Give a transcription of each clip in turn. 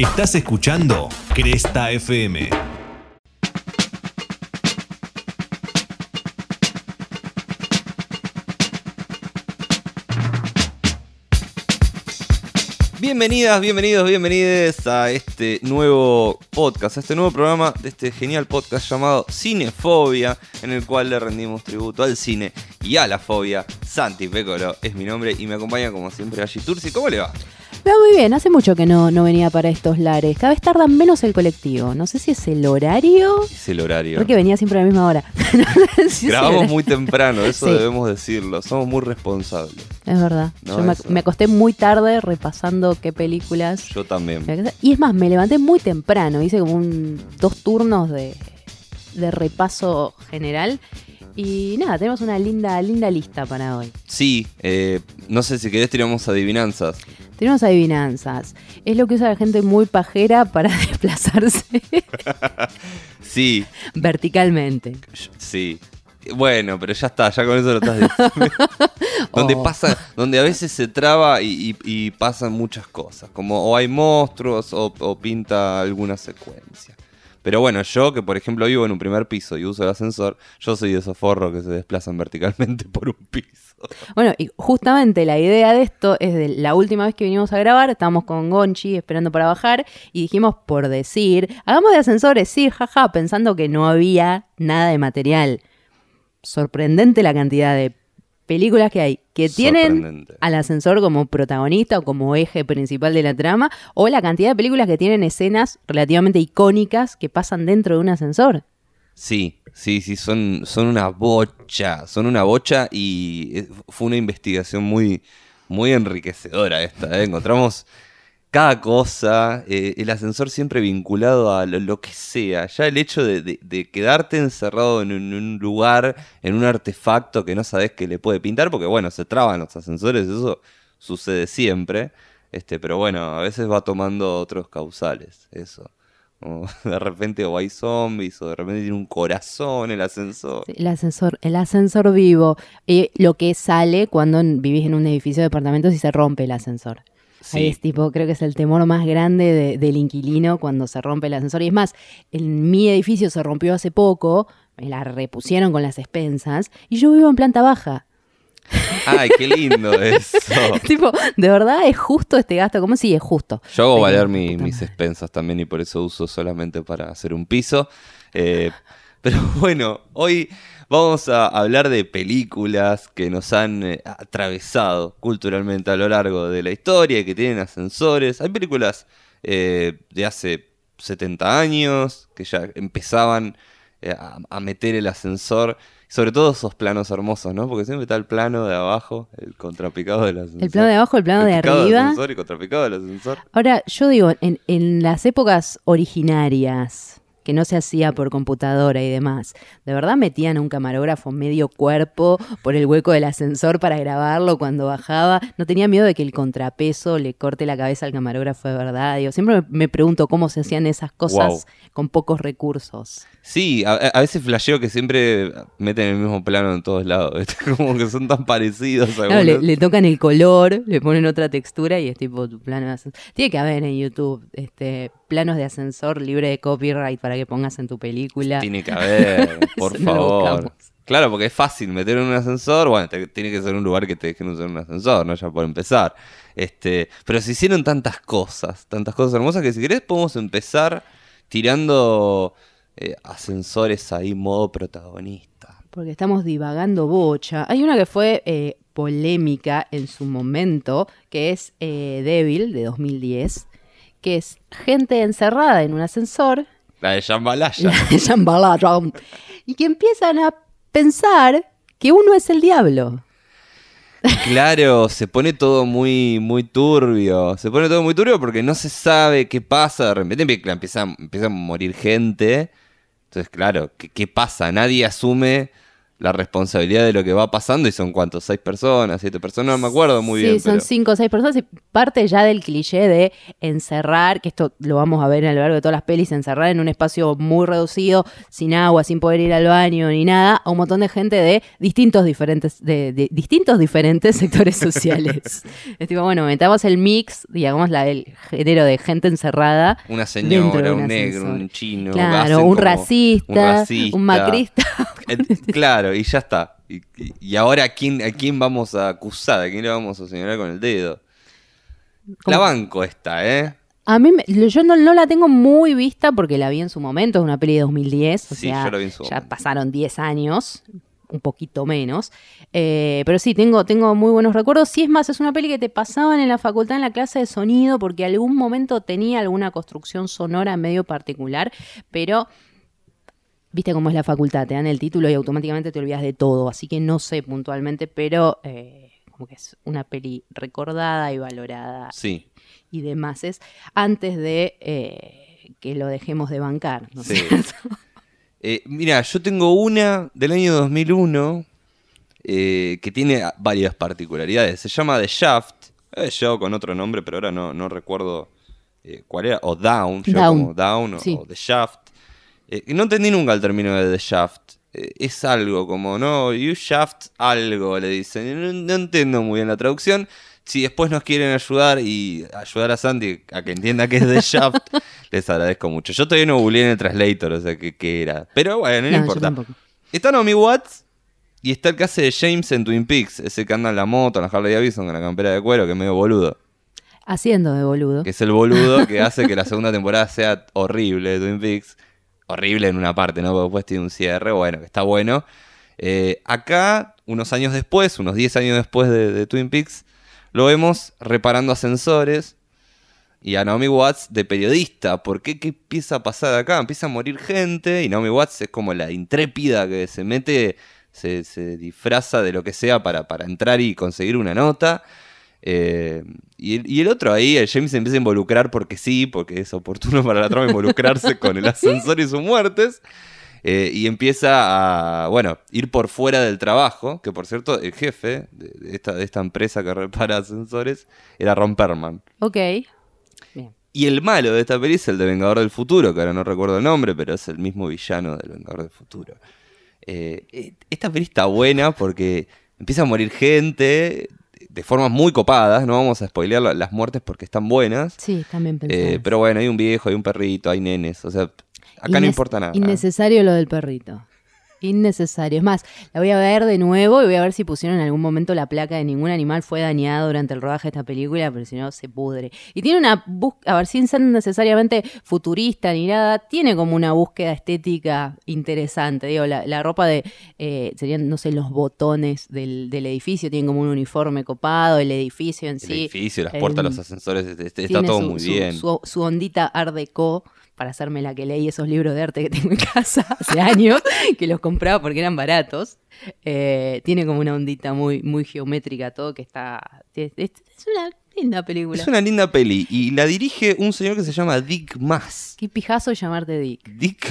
Estás escuchando Cresta FM. Bienvenidas, bienvenidos, bienvenides a este nuevo podcast, a este nuevo programa de este genial podcast llamado Cinefobia, en el cual le rendimos tributo al cine y a la fobia. Santi Pecolo es mi nombre y me acompaña como siempre Ashi Tursi. ¿Cómo le va? Va muy bien, hace mucho que no, no venía para estos lares. Cada vez tarda menos el colectivo. No sé si es el horario. Es el horario. Porque venía siempre a la misma hora. No sé si Grabamos muy temprano, eso Sí. debemos decirlo. Somos muy responsables. Es verdad. No, Yo me, me acosté muy tarde repasando qué películas. Yo también. Y es más, me levanté muy temprano. Hice como un, dos turnos de, de repaso general. Y nada, tenemos una linda, linda lista para hoy. Sí, eh, no sé si querés tiramos adivinanzas. Tenemos adivinanzas. Es lo que usa la gente muy pajera para desplazarse Sí, verticalmente. Sí. Bueno, pero ya está, ya con eso lo estás diciendo. donde Oh. pasa, donde a veces se traba y, y- y pasan muchas cosas. Como o hay monstruos o, o pinta alguna secuencia. Pero bueno, yo que por ejemplo vivo en un primer piso y uso el ascensor, yo soy de esos forros que se desplazan verticalmente por un piso. Bueno, y justamente la idea de esto es de la última vez que vinimos a grabar, estábamos con Gonchi esperando para bajar y dijimos por decir, hagamos de ascensores, sí, jaja, pensando que no había nada de material. Sorprendente la cantidad de películas que hay que tienen al ascensor como protagonista o como eje principal de la trama, o la cantidad de películas que tienen escenas relativamente icónicas que pasan dentro de un ascensor. Sí, sí, sí, son, son una bocha, son una bocha y eh, fue una investigación muy, muy enriquecedora esta. ¿eh? Encontramos cada cosa, eh, el ascensor siempre vinculado a lo, que sea. Ya el hecho de, quedarte encerrado en un, lugar, en un artefacto que no sabes que le puede pintar, porque bueno, se traban los ascensores, eso sucede siempre. Este, pero bueno, a veces va tomando otros causales, eso. Como de repente o hay zombies o de repente tiene un corazón el ascensor. El ascensor, el ascensor vivo. Eh, lo que sale cuando vivís en un edificio de departamentos y se rompe el ascensor. Ahí Sí. es tipo, creo que es el temor más grande de- del inquilino cuando se rompe el ascensor. Y es más, en mi edificio se rompió hace poco, me la repusieron con las expensas, y yo vivo en planta baja. Ay, qué lindo eso. tipo, de verdad es justo este gasto. ¿Cómo sí es justo? Yo hago Pero, valer mi- mis expensas también y por eso uso solamente para hacer un piso. Eh, pero bueno, hoy vamos a hablar de películas que nos han eh, atravesado culturalmente a lo largo de la historia y que tienen ascensores. Hay películas eh, de hace 70 años que ya empezaban eh, a, a meter el ascensor. Sobre todo esos planos hermosos, ¿no? Porque siempre está el plano de abajo, el contrapicado del ascensor. El plano de abajo, el plano de picado del arriba. ascensor y contrapicado del ascensor. Ahora, yo digo, en, en las épocas originarias, que no se hacía por computadora y demás, ¿de verdad metían a un camarógrafo medio cuerpo por el hueco del ascensor para grabarlo cuando bajaba? ¿No tenía miedo de que el contrapeso le corte la cabeza al camarógrafo de verdad? Digo, siempre me, pregunto cómo se hacían esas cosas Wow. con pocos recursos. Sí, a, a veces flasheo que siempre meten el mismo plano en todos lados. Como que son tan parecidos. Claro, le, le tocan el color, le ponen otra textura y es tipo tu plano de ascensor. Tiene que haber en YouTube este, planos de ascensor libre de copyright para que pongas en tu película. Tiene que haber, por no favor. Claro, porque es fácil meter en un ascensor. Bueno, te- tiene que ser un lugar que te dejen usar un ascensor, ¿no? Ya por empezar. Este, pero se hicieron tantas cosas, tantas cosas hermosas que si querés podemos empezar tirando eh, ascensores ahí modo protagonista. Porque estamos divagando bocha. Hay una que fue eh, polémica en su momento, que es eh, Devil, de 2010, que es gente encerrada en un ascensor, La de Jambalaya. la de y que empiezan a pensar que uno es el diablo. Claro, se pone todo muy, muy turbio. Se pone todo muy turbio porque no se sabe qué pasa. De repente empie- empieza, empieza a morir gente. Entonces, claro, ¿qué, qué pasa? Nadie asume la responsabilidad de lo que va pasando y son cuántos, seis personas, siete personas, no me acuerdo muy sí, bien. son pero- cinco o seis personas y parte ya del cliché de encerrar, que esto lo vamos a ver a lo largo de todas las pelis, encerrar en un espacio muy reducido, sin agua, sin poder ir al baño ni nada, a un montón de gente de distintos diferentes, de, de distintos diferentes sectores sociales. es tipo, bueno, metamos el mix, digamos, la, el género de gente encerrada. Una señora, un un negro, un chino. Claro, un racista, un racista. un macrista. Eh, claro, y ya está. Y, ahora, ¿a quién, ¿a quién vamos a acusar? ¿A quién le vamos a señalar con el dedo? La banco esta, ¿eh? A mí, me- yo no, no la tengo muy vista porque la vi en su momento, es una peli de 2010, o Sí, sea, yo la vi en su ya momento. pasaron 10 años, un poquito menos, Eh, pero sí, tengo, tengo muy buenos recuerdos. Sí, es más, es una peli que te pasaban en la facultad en la clase de sonido porque algún momento tenía alguna construcción sonora medio particular, pero... Viste cómo es la facultad, te dan el título y automáticamente te olvidas de todo, así que no sé puntualmente, pero eh, como que es una peli recordada y valorada Sí. y demás es antes de eh, que lo dejemos de bancar. ¿no Sí. Eh, mira, yo tengo una del año 2001 eh, que tiene varias particularidades. Se llama The Shaft. He llegado con otro nombre, pero ahora no, no recuerdo cuál era. O Down. Down, como Down o, sí. o The Shaft. Eh, no entendí nunca el término de The Shaft. Eh, es algo como, no, you shaft algo, le dicen. No, no entiendo muy bien la traducción. Si después nos quieren ayudar y ayudar a Sandy a que entienda qué es The Shaft, les agradezco mucho. Yo todavía no googleé en el translator, o sea, qué, qué era. Pero bueno, no, importa. Está Naomi Watts y está el que hace de James en Twin Peaks, ese que anda en la moto, en la Harley Davidson, con la campera de cuero, que es medio boludo. Haciendo de boludo. Que es el boludo que hace que la segunda temporada sea horrible de Twin Peaks. Horrible en una parte, ¿no? Porque después tiene un cierre, bueno, que está bueno. Eh, acá, unos años después, unos 10 años después de, Twin Peaks, lo vemos reparando ascensores y a Naomi Watts de periodista. ¿Por qué? ¿Qué empieza a pasar acá? Empieza a morir gente y Naomi Watts es como la intrépida que se mete, se, se disfraza de lo que sea para, para entrar y conseguir una nota. Eh, y, el, y el otro ahí, el James se empieza a involucrar porque sí, porque es oportuno para la trama involucrarse con el ascensor y sus muertes. Eh, y empieza a, bueno, ir por fuera del trabajo, que por cierto, el jefe de, esta, de esta empresa que repara ascensores era Ron Perlman. Ok. Bien. Y el malo de esta peli es el de Vengador del Futuro, que ahora no recuerdo el nombre, pero es el mismo villano del Vengador del Futuro. Eh, eh, esta peli está buena porque empieza a morir gente de formas muy copadas, no vamos a spoilear la- las muertes porque están buenas. Sí, pensadas. Eh, pero bueno, hay un viejo, hay un perrito, hay nenes, o sea, acá no importa nada. Innecesario lo del perrito. Innecesario. Es más, la voy a ver de nuevo y voy a ver si pusieron en algún momento la placa de ningún animal fue dañado durante el rodaje de esta película, pero si no se pudre. Y tiene una búsqueda, a ver, sin ser necesariamente futurista ni nada, tiene como una búsqueda estética interesante. Digo, la, la ropa de, eh, serían, no sé, los botones del, del edificio, tienen como un uniforme copado, el edificio en El sí. edificio, las el- puertas, los ascensores, este- este- está todo su- muy su- bien. Su, su ondita art deco para hacerme la que leí esos libros de arte que tengo en casa hace años, que los compraba porque eran baratos. Eh, tiene como una ondita muy, muy geométrica todo que está... Es, una linda película. Es una linda peli y la dirige un señor que se llama Dick Maas. Qué pijazo llamarte Dick. Dick.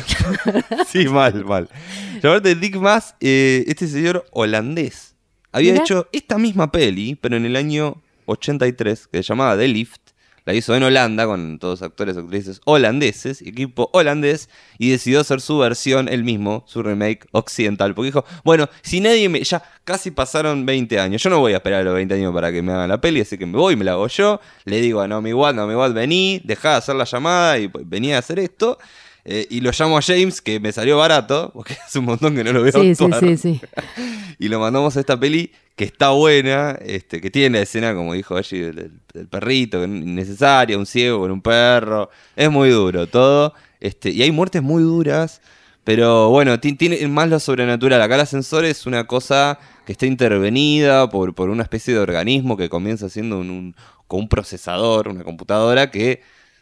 sí, mal, mal. Llamarte Dick Maas, eh, este señor holandés. Había Mirá. hecho esta misma peli, pero en el año 83, que se llamaba The Lift. La hizo en Holanda con todos actores y actrices holandeses, equipo holandés, y decidió hacer su versión, él mismo, su remake occidental. Porque dijo, bueno, si nadie me. Ya casi pasaron 20 años. Yo no voy a esperar a los 20 años para que me hagan la peli, así que me voy, me la hago yo. Le digo a Naomi Watt, Naomi Watt, vení, dejá de hacer la llamada y pues, vení a hacer esto. Eh, y lo llamo a James, que me salió barato, porque hace un montón que no lo veo Sí, sí, actuar. sí, sí. Y lo mandamos a esta peli que está buena, este, que tiene la escena, como dijo allí, del, del- perrito, innecesaria, un ciego con un perro. Es muy duro todo. Este, y hay muertes muy duras. Pero bueno, ti- tiene más lo sobrenatural. Acá el ascensor es una cosa que está intervenida por, por una especie de organismo que comienza siendo un, como un procesador, una computadora que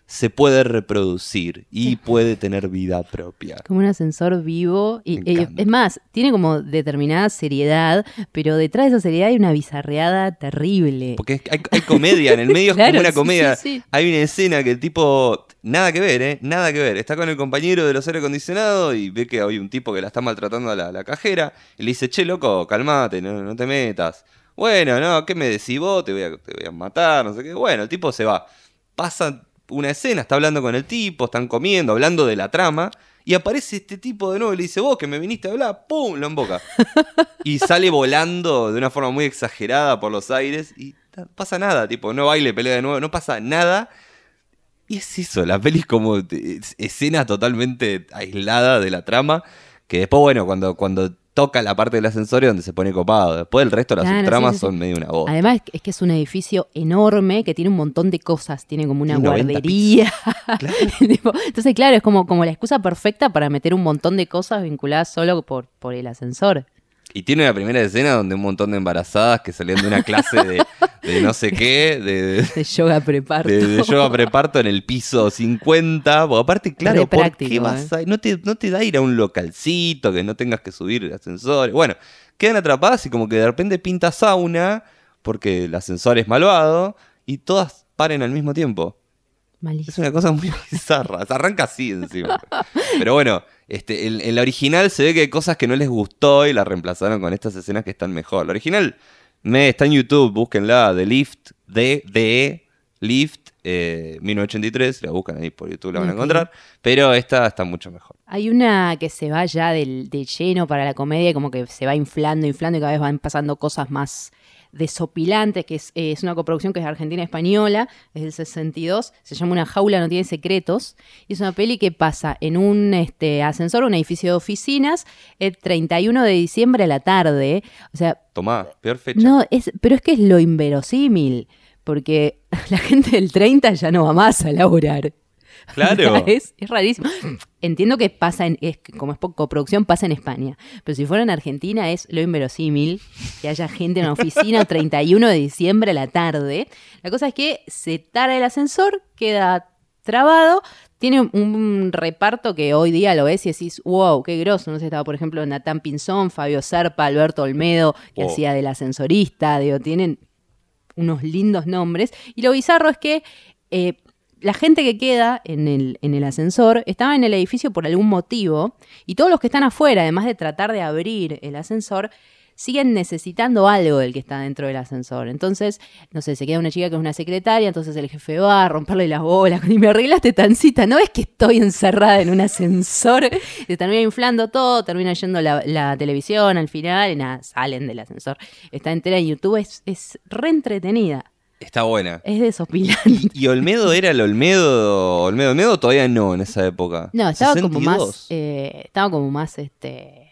se puede reproducir y puede tener vida propia. Como un ascensor vivo. Y, eh, es más, tiene como determinada seriedad, pero detrás de esa seriedad hay una bizarreada terrible. Porque es- hay, hay comedia, en el medio es como una comedia. sí, sí. Hay una escena que el tipo, nada que ver, ¿eh? Nada que ver. Está con el compañero de los aire acondicionados y ve que hay un tipo que la está maltratando a la, la cajera. Y le dice, che, loco, calmate, no, no te metas. Bueno, no, ¿qué me decís vos? Te voy, a, te voy a matar, no sé qué. Bueno, el tipo se va. Pasa una escena, está hablando con el tipo, están comiendo, hablando de la trama. Y aparece este tipo de nuevo y le dice, vos que me viniste a hablar, ¡pum! Lo emboca. Y sale volando de una forma muy exagerada por los aires y no pasa nada, tipo, no baile, pelea de nuevo, no pasa nada. Y es eso, la peli es como escena totalmente aislada de la trama, que después, bueno, cuando, cuando toca la parte del ascensor es donde se pone copado. Después el resto de las Claro, subtramas sí, sí, sí. son medio una voz. Además es que- es un edificio enorme que tiene un montón de cosas, tiene como una Tiene 90 guardería. Entonces, claro, es como, como la excusa perfecta para meter un montón de cosas vinculadas solo por, por el ascensor. Y tiene una primera escena donde un montón de embarazadas que salían de una clase de, de no sé qué, de, De yoga preparto. de, de yoga preparto en el piso 50. Porque aparte, claro, Re ¿por práctico, qué vas eh. a- no, te, no te da ir a un localcito que no tengas que subir ascensores. Bueno, quedan atrapadas y como que de repente pinta sauna porque el ascensor es malvado y todas paren al mismo tiempo. Es Malísimo. una cosa muy bizarra. Se arranca así encima. Pero bueno, este, en, en la original se ve que hay cosas que no les gustó y la reemplazaron con estas escenas que están mejor. La original me, está en YouTube, búsquenla, The Lift, D, D, Lift, eh, 1983, la buscan ahí por YouTube, la van a encontrar. Pero esta está mucho mejor. Hay una que se va ya del, de lleno para la comedia, como que se va inflando, inflando y cada vez van pasando cosas más desopilantes, que es, eh, es una coproducción que es argentina-española, es del 62, se llama Una jaula no tiene secretos, y es una peli que pasa en un este, ascensor, un edificio de oficinas, el 31 de diciembre a la tarde, o sea, Tomá, peor fecha. no, es, pero es que es lo inverosímil, porque la gente del 30 ya no va más a laburar. Claro. es, es rarísimo. Entiendo que pasa en, es, como es coproducción, pasa en España. Pero si fuera en Argentina es lo inverosímil que haya gente en la oficina el 31 de diciembre a la tarde. La cosa es que se tara el ascensor, queda trabado, tiene un, un reparto que hoy día lo ves y decís, wow, qué groso. No sé, estaba por ejemplo Natán Pinzón, Fabio Serpa, Alberto Olmedo, que hacía del ascensorista, digo, tienen unos lindos nombres. Y lo bizarro es que eh, la gente que queda en el, en el ascensor estaba en el edificio por algún motivo y todos los que están afuera, además de tratar de abrir el ascensor, siguen necesitando algo del que está dentro del ascensor. Entonces, no sé, se queda una chica que es una secretaria, entonces el jefe va a romperle las bolas y me arreglaste tancita, ¿no es que estoy encerrada en un ascensor? Se termina inflando todo, termina yendo la, la televisión al final y nada, salen del ascensor. Está entera en YouTube, es, es re entretenida. Está buena. Es desopilante. ¿Y Olmedo era el Olmedo? Olmedo, Olmedo todavía no en esa época. No, estaba como 62. más, eh, estaba como más este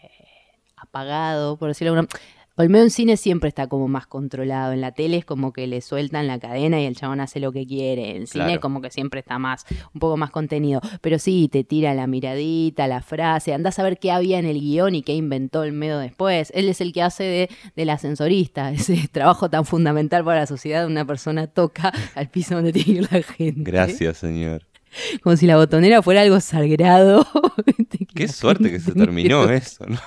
apagado, por decirlo de alguna Olmedo en cine siempre está como más controlado. En la tele es como que le sueltan la cadena y el chabón hace lo que quiere. En cine como que siempre está más, un poco más contenido. Pero sí, te tira la miradita, la frase. Andás a ver qué había en el guion y qué inventó Olmedo después. Él es el que hace de, del ascensorista, ese trabajo tan fundamental para la sociedad. Una persona toca al piso donde tiene que ir la gente. Gracias, señor. Como si la botonera fuera algo sagrado. Qué suerte que se terminó eso, ¿no?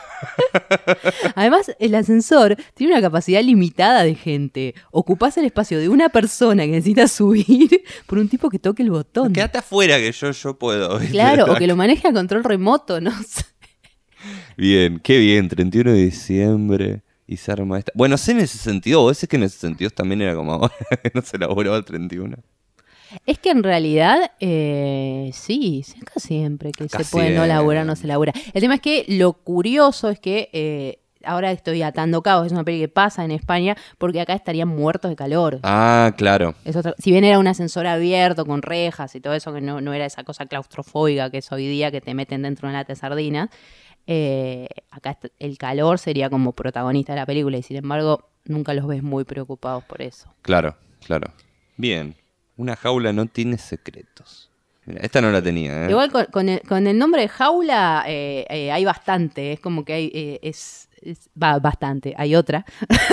Además, el ascensor tiene una capacidad limitada de gente. Ocupás el espacio de una persona que necesita subir por un tipo que toque el botón. Quédate afuera que yo, yo puedo. Claro, o que lo maneje a control remoto, no sé. Bien, qué bien, 31 de diciembre y se arma esta. Bueno, sé en el 62, vos decís que en el 62 también era como ahora, no se elaboraba el 31. Es que en realidad, eh, sí, acá siempre que Acá se puede no laburar, no se labura. El tema es que lo curioso es que eh, ahora estoy atando cabos, es una peli que pasa en España, porque acá estarían muertos de calor. Ah, claro. Es otra- si bien era un ascensor abierto con rejas y todo eso, que no, no era esa cosa claustrofóbica que es hoy día que te meten dentro de una lata de sardinas, eh, acá el calor sería como protagonista de la película y sin embargo nunca los ves muy preocupados por eso. Claro, claro. Bien. Una jaula no tiene secretos. Mira, esta no la tenía, ¿eh? Igual con, con el, con el nombre de jaula eh, eh, hay bastante, es como que hay, eh, es, es- va bastante, hay otra.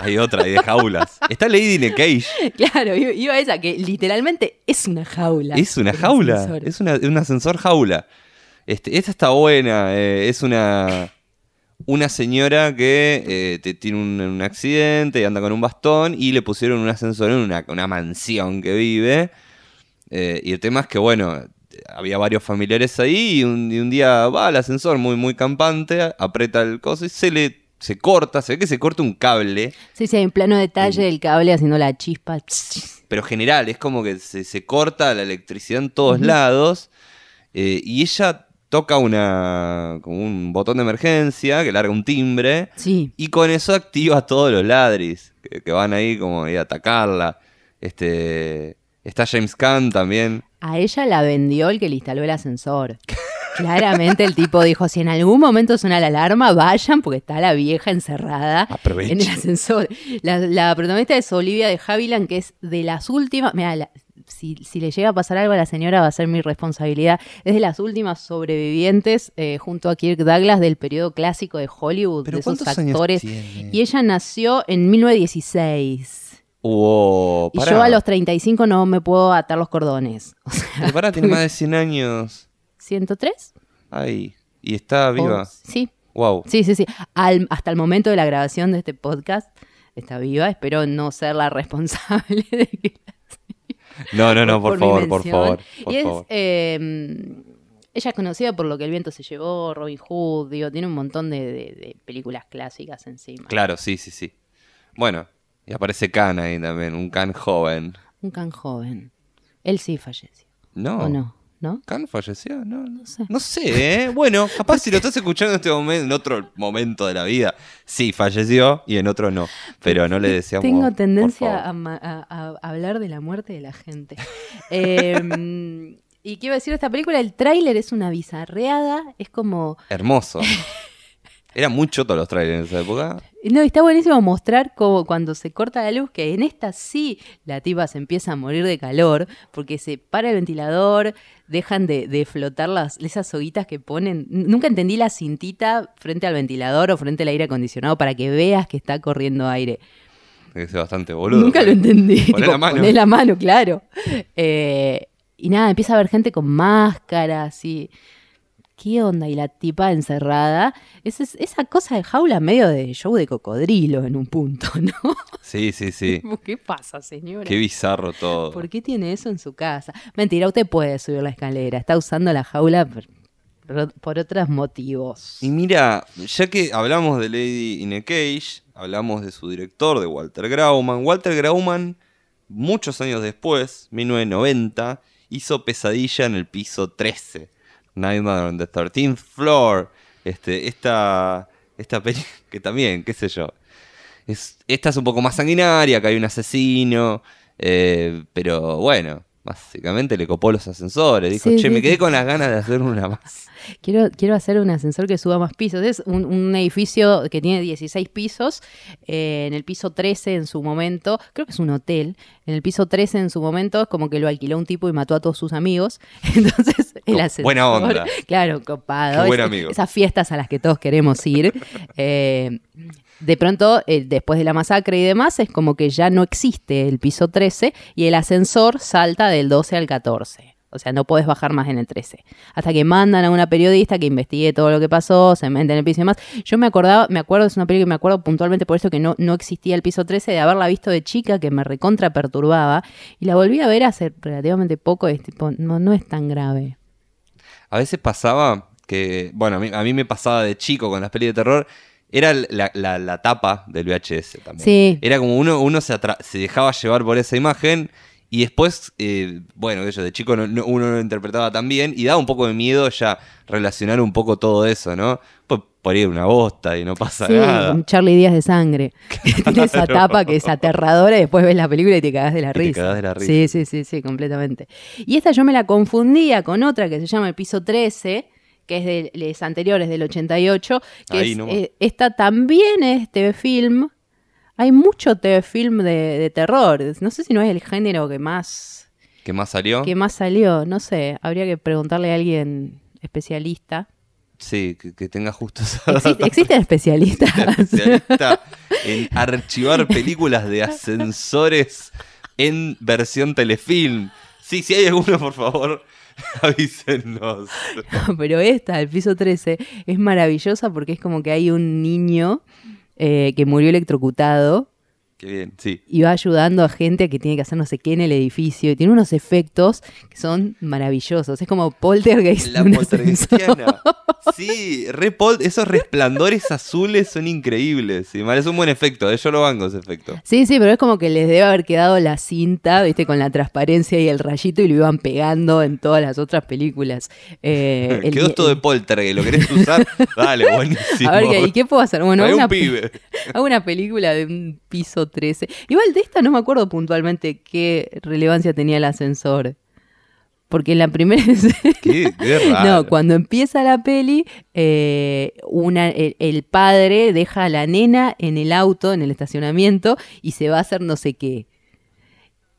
Hay otra, hay de jaulas. Está Lady in Cage. claro, iba a esa, que literalmente es una jaula. Es una jaula. ascensor. Es una, un ascensor jaula. Este, esta está buena. es una. Una señora que eh, te- tiene un, un accidente y anda con un bastón y le pusieron un ascensor en una, una mansión que vive. Eh, y el tema es que, bueno, había varios familiares ahí y un, y un día va al ascensor muy, muy campante, aprieta el coso y se le se corta, se ve que se corta un cable. Sí, sí, hay un plano detalle del cable haciendo la chispa. pero general, es como que se, se corta la electricidad en todos lados eh, y ella toca una como un botón de emergencia que larga un timbre Sí, y con eso activa todos los ladris que, que van ahí como a atacarla. Este está James Caan también. a ella la vendió el que le instaló el ascensor. Claramente el tipo dijo, si en algún momento suena la alarma, vayan porque está la vieja encerrada Aprovechen. en el ascensor. La, la protagonista es Olivia de Havilland, que es de las últimas... Mira, si, si le llega a pasar algo a la señora va a ser mi responsabilidad. Es de las últimas sobrevivientes eh, junto a Kirk Douglas del periodo clásico de Hollywood, Pero de esos ¿cuántos años actores. tiene? Y ella nació en 1916. Wow, Y yo a los 35 no me puedo atar los cordones. O sea, pará, tiene más de 100 años. ¿103? Ay, y está viva. Sí, Wow. sí, sí, sí. Al- hasta el momento de la grabación de este podcast está viva. Espero no ser la responsable de que No, no, no, por, favor, por favor, por y es, favor. eh, ella es conocida por lo que el viento se llevó, Robin Hood, digo, tiene un montón de, de- de películas clásicas encima. Claro, sí, sí, sí. Bueno, y aparece Khan ahí también, un Khan joven. Un can joven. Él sí falleció. No. ¿O no? ¿No? ¿Khan falleció? No, no sé. No sé, ¿eh? Bueno, capaz si lo estás escuchando en este momento, en otro momento de la vida, sí, falleció y en otro no. Pero no le deseamos. Tengo tendencia a, a- a hablar de la muerte de la gente. Eh, y quiero decir, esta película, el tráiler es una bizarreada, es como... Hermoso. Eran muy chotos los trailers en esa época. No, está buenísimo mostrar como cuando se corta la luz, que en esta sí la tipa se empieza a morir de calor, porque se para el ventilador, dejan de, de flotar las, esas soguitas que ponen. Nunca entendí la cintita frente al ventilador o frente al aire acondicionado para que veas que está corriendo aire. Es bastante boludo. Nunca lo entendí. Poné Tipo, la mano. poné la mano, claro. Eh, y nada, empieza a haber gente con máscaras y. ¿Qué onda? Y la tipa encerrada. Esa, es- esa cosa de jaula medio de show de cocodrilo en un punto, ¿no? Sí, sí, sí. ¿Qué pasa, señora? Qué bizarro todo. ¿Por qué tiene eso en su casa? Mentira, usted puede subir la escalera. Está usando la jaula por, por- por otros motivos. Y mira, ya que hablamos de Lady in a Cage, hablamos de su director, de Walter Grauman. Walter Grauman, muchos años después, 1990, hizo Pesadilla en el piso 13. Nightmare on the 13th Floor. Este, esta, esta peli que también, qué sé yo. Es, esta es un poco más sanguinaria, que hay un asesino. eh, pero bueno, básicamente le copó los ascensores. Dijo, Sí, che, sí, me quedé sí. con las ganas de hacer una más. Quiero, quiero hacer un ascensor que suba más pisos. Es un, un edificio que tiene 16 pisos. eh, en el piso 13 en su momento, creo que es un hotel. En el piso 13 en su momento es como que lo alquiló un tipo y mató a todos sus amigos. Entonces el Co- ascensor. buena onda. Claro, copado. Qué buen Es- amigo. Esas fiestas a las que todos queremos ir. Eh, de pronto, después de la masacre y demás, es como que ya no existe el piso 13 y el ascensor salta del 12 al 14. O sea, no puedes bajar más en el 13. Hasta que mandan a una periodista que investigue todo lo que pasó, se mete en el piso y demás. Yo me acordaba, me acuerdo, es una película que me acuerdo puntualmente por eso que no, no existía el piso 13, de haberla visto de chica, que me recontra perturbaba. Y la volví a ver hace relativamente poco, es no, no es tan grave. A veces pasaba que, bueno, a mí, a mí me pasaba de chico con las pelis de terror, era la, la- la tapa del VHS también. Sí. Era como uno, uno se, se dejaba llevar por esa imagen y después, eh, bueno, yo de chico no- no- uno no lo interpretaba tan bien y daba un poco de miedo ya relacionar un poco todo eso, ¿no? Pues por ir una bosta y no pasa Sí, nada. un Charlie Díaz de sangre. Tiene esa tapa que es aterradora y después ves la película y te cagás de la Y te risa. cagás de la risa. Sí, sí, sí, sí, completamente. Y esta yo me la confundía con otra que se llama El Piso 13, que es de les anteriores, del 88, que Ahí es, eh, esta también es TV Film. Hay mucho TV Film de, de terror. No sé si no es el género que más... ¿Qué más salió? ¿Qué más salió? No sé, habría que preguntarle a alguien especialista. Sí, que, que tenga justo esa ¿Existe-. ¿Existen especialistas? especialista en archivar películas de ascensores en versión telefilm. Sí, si hay alguno, por favor, avísenos. Pero esta, el piso 13, es maravillosa porque es como que hay un niño eh, que murió electrocutado Qué bien, sí. y va ayudando a gente que tiene que hacer no sé qué en el edificio y tiene unos efectos que son maravillosos. Es como poltergeist. La poltergeistiana. Sí, re pol- esos resplandores azules son increíbles. Sí, es un buen efecto, eh, yo lo banco ese efecto. Sí, sí, pero es como que les debe haber quedado la cinta, viste, con la transparencia y el rayito y lo iban pegando en todas las otras películas. Eh, el- Quedó esto de poltergeist, ¿lo querés usar? Dale, buenísimo. A ver, ¿qué- ¿y qué puedo hacer? Bueno, Hay un una, pibe. hago una película de un piso 13. Igual de esta no me acuerdo puntualmente qué relevancia tenía el ascensor. Porque en la primera Qué. No, cuando empieza la peli, eh, una, el, el padre deja a la nena en el auto, en el estacionamiento, y se va a hacer no sé qué.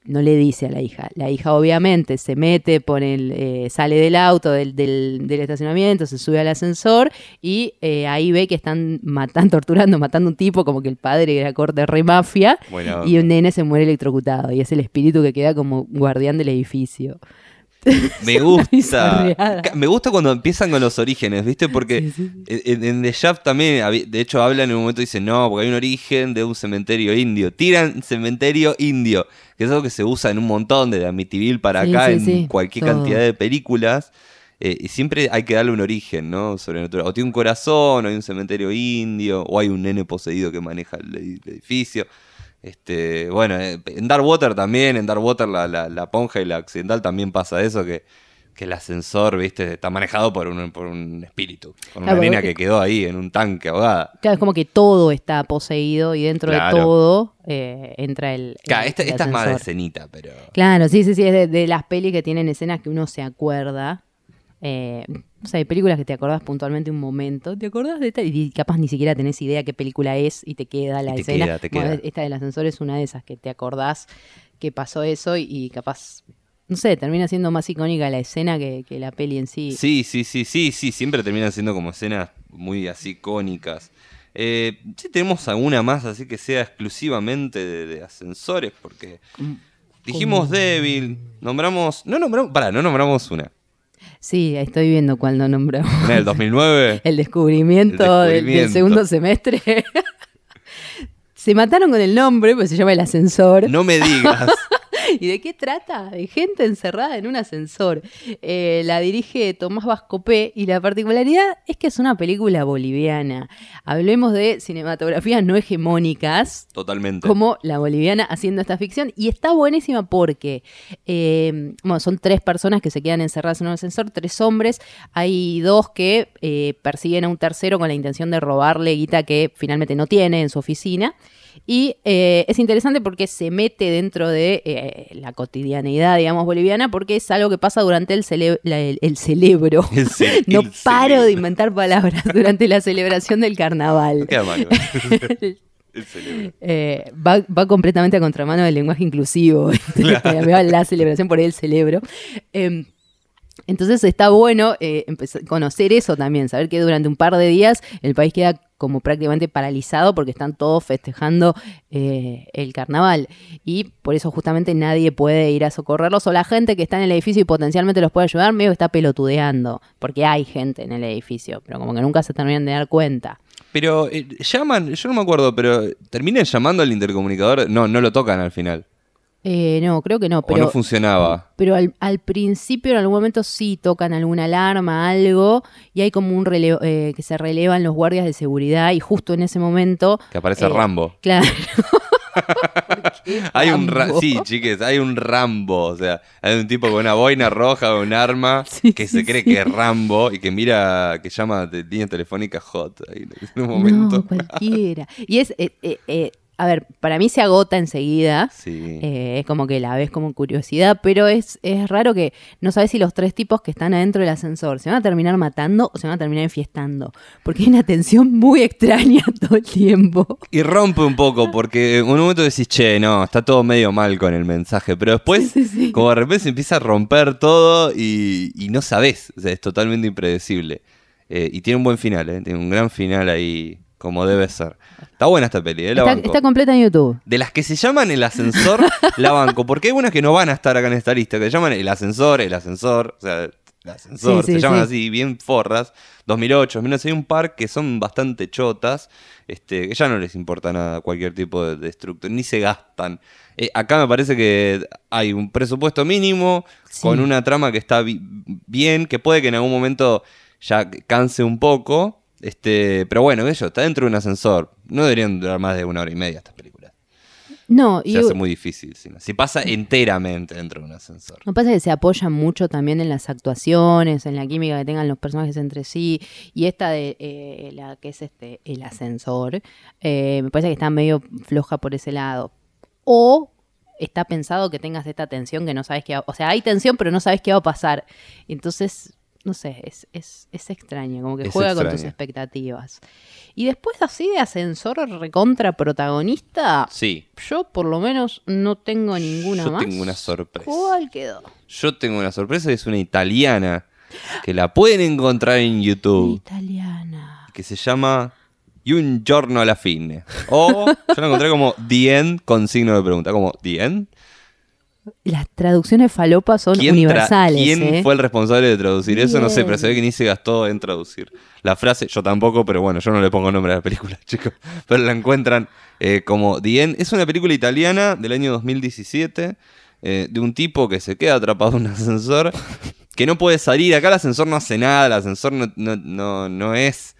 No le dice a la hija. La hija obviamente se mete, pone el, eh, sale del auto, del, del- del estacionamiento, se sube al ascensor y eh, ahí ve que están matando, torturando, matando un tipo, como que el padre era corte re mafia, Buena y un nene se muere electrocutado. Y es el espíritu que queda como guardián del edificio. Me gusta. Me gusta cuando empiezan con los orígenes, ¿viste? Porque Sí, sí. en, en The Shaft también, de hecho, hablan en un momento y dicen, no, porque hay un origen de un cementerio indio. Tiran cementerio indio, que es algo que se usa en un montón de Amityville para Sí, acá, en cualquier todo. cantidad de películas. eh, y siempre hay que darle un origen, ¿no? Sobrenatural. O tiene un corazón, o hay un cementerio indio, o hay un nene poseído que maneja el edificio. Este, bueno, eh, en Darkwater también, en Darkwater la, la, la ponja y la accidental también pasa eso, que, que el ascensor, viste, está manejado por un, por un espíritu. Con una Claro, nena que quedó ahí en un tanque ahogada. Claro, es como que todo está poseído y dentro Claro. de todo eh, entra el. Claro, el- esta, el esta es más de escenita, pero. Claro, sí, sí, sí, es de, de las pelis que tienen escenas que uno se acuerda. Eh, o sea, hay películas que te acordás puntualmente un momento, te acordás de tal y capaz ni siquiera tenés idea qué película es y te queda la te escena. queda, te Bueno, esta del ascensor es una de esas que te acordás que pasó eso y, y capaz, no sé, termina siendo más icónica la escena que, que la peli en sí. Sí, sí, sí, sí, sí, siempre terminan siendo como escenas muy así icónicas. Eh, sí, tenemos alguna más así que sea exclusivamente de, de ascensores, porque dijimos débil, nombramos. No nombramos. Pará, no nombramos una. Sí, estoy viendo cuando nombramos. Una del 2009. El descubrimiento, El del- Del, descubrimiento. segundo semestre. se mataron con el nombre, pues se llama El Ascensor. No me digas. ¿Y de qué trata? De gente encerrada en un ascensor. Eh, la dirige Tomás Vascopé y la particularidad es que es una película boliviana. Hablemos de cinematografías no hegemónicas Totalmente. como la boliviana haciendo esta ficción. Y está buenísima porque eh, bueno, son tres personas que se quedan encerradas en un ascensor, tres hombres. Hay dos que eh, persiguen a un tercero con la intención de robarle guita que finalmente no tiene en su oficina. Y eh, es interesante porque se mete dentro de eh, la cotidianidad, digamos, boliviana, porque es algo que pasa durante el, cele- la- el- el celebro. El ce- no el paro celebro. de inventar palabras durante la celebración del carnaval. Eh, va, va completamente a contramano del lenguaje inclusivo. Claro. La celebración por el celebro. Eh, entonces está bueno eh, conocer eso también, saber que durante un par de días el país queda como prácticamente paralizado porque están todos festejando eh, el carnaval y por eso justamente nadie puede ir a socorrerlos o la gente que está en el edificio y potencialmente los puede ayudar medio está pelotudeando porque hay gente en el edificio, pero como que nunca se terminan de dar cuenta. Pero eh, llaman, yo no me acuerdo, pero terminan llamando al intercomunicador. No, no lo tocan al final. Eh, no, creo que no, o pero... no funcionaba. Pero al, al principio, en algún momento, sí tocan alguna alarma, algo, y hay como un relevo, eh, que se relevan los guardias de seguridad, y justo en ese momento. Que aparece eh, Rambo. Claro. Hay un sí, chiques, hay un Rambo, o sea, hay un tipo con una boina roja o un arma Sí, que se cree sí. que es Rambo y que mira, que llama de línea telefónica hot ahí en un momento. No, cualquiera. Y es. eh, eh, eh, a ver, para mí se agota enseguida. Sí. Eh, es como que la ves como curiosidad, pero es, es raro que no sabes si los tres tipos que están adentro del ascensor se van a terminar matando o se van a terminar enfiestando. Porque hay una tensión muy extraña todo el tiempo. Y rompe un poco, porque en un momento decís, che, no, está todo medio mal con el mensaje, pero después, Sí, sí, sí. como de repente se empieza a romper todo y, y no sabes, o sea, es totalmente impredecible. Eh, y tiene un buen final, ¿eh? tiene un gran final ahí, como debe ser. Está buena esta peli, ¿eh? La Está, banco. está completa en YouTube. De las que se llaman el ascensor, la banco, porque hay unas que no van a estar acá en esta lista, que se llaman el ascensor, el ascensor, o sea, el ascensor, Sí, sí, se llaman sí. así, bien forras. 2008, 2009, hay un par que son bastante chotas, este, que ya no les importa nada cualquier tipo de destructo, ni se gastan. Eh, acá me parece que hay un presupuesto mínimo, con una trama que está bi- bien, que puede que en algún momento ya canse un poco. Este, pero bueno, eso, está dentro de un ascensor. No deberían durar más de una hora y media estas películas. No, y Se hace muy difícil. Si, no. si pasa enteramente dentro de un ascensor. Lo que pasa es que se apoyan mucho también en las actuaciones, en la química que tengan los personajes entre sí. Y esta de eh, la que es este el ascensor, eh, me parece que está medio floja por ese lado. O está pensado que tengas esta tensión que no sabes qué va O sea, hay tensión, pero no sabes qué va a pasar. Entonces, no sé, es, es, es extraño, como que Es juega con tus expectativas. Y después así de ascensor recontra protagonista, Sí, yo por lo menos no tengo ninguna Yo más. tengo una sorpresa. ¿Cuál quedó? yo tengo una sorpresa. Es una italiana que la pueden encontrar en YouTube. Italiana. Que se llama Y un giorno alla fine. O yo la encontré como The End con signo de pregunta. Como The End. Las traducciones falopas son ¿Quién, universales. quién ¿eh? fue el responsable de traducir eso? No sé, pero se ve que ni se gastó en traducir. La frase, yo tampoco, pero bueno, yo no le pongo nombre a la película, chicos. Pero la encuentran eh, como The End. Es una película italiana del año 2017 eh, de un tipo que se queda atrapado en un ascensor que no puede salir. Acá el ascensor no hace nada, el ascensor no, no, no, no es...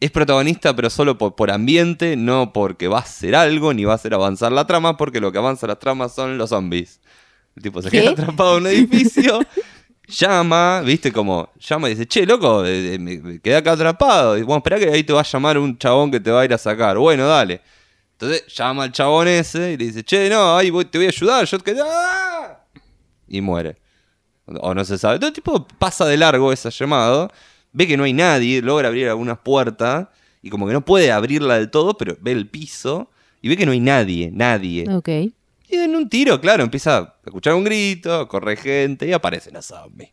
Es protagonista, pero solo por, por ambiente, no porque va a hacer algo ni va a hacer avanzar la trama, porque lo que avanza la trama son los zombies. El tipo se ¿Qué? queda atrapado en un edificio, llama, viste, como llama y dice, che, loco, eh, eh, me, quedé acá atrapado. Y bueno, espera que ahí te va a llamar un chabón que te va a ir a sacar. Bueno, dale. Entonces llama al chabón ese y le dice, che, no, ahí voy- te voy a ayudar, yo te ¡Ah! Y muere. O no se sabe. Entonces el tipo pasa de largo ese llamado, ve que no hay nadie, logra abrir algunas puertas y como que no puede abrirla del todo, pero ve el piso y ve que no hay nadie, nadie. Ok. Y en un tiro, claro, empieza a escuchar un grito, corre gente y aparecen los zombies.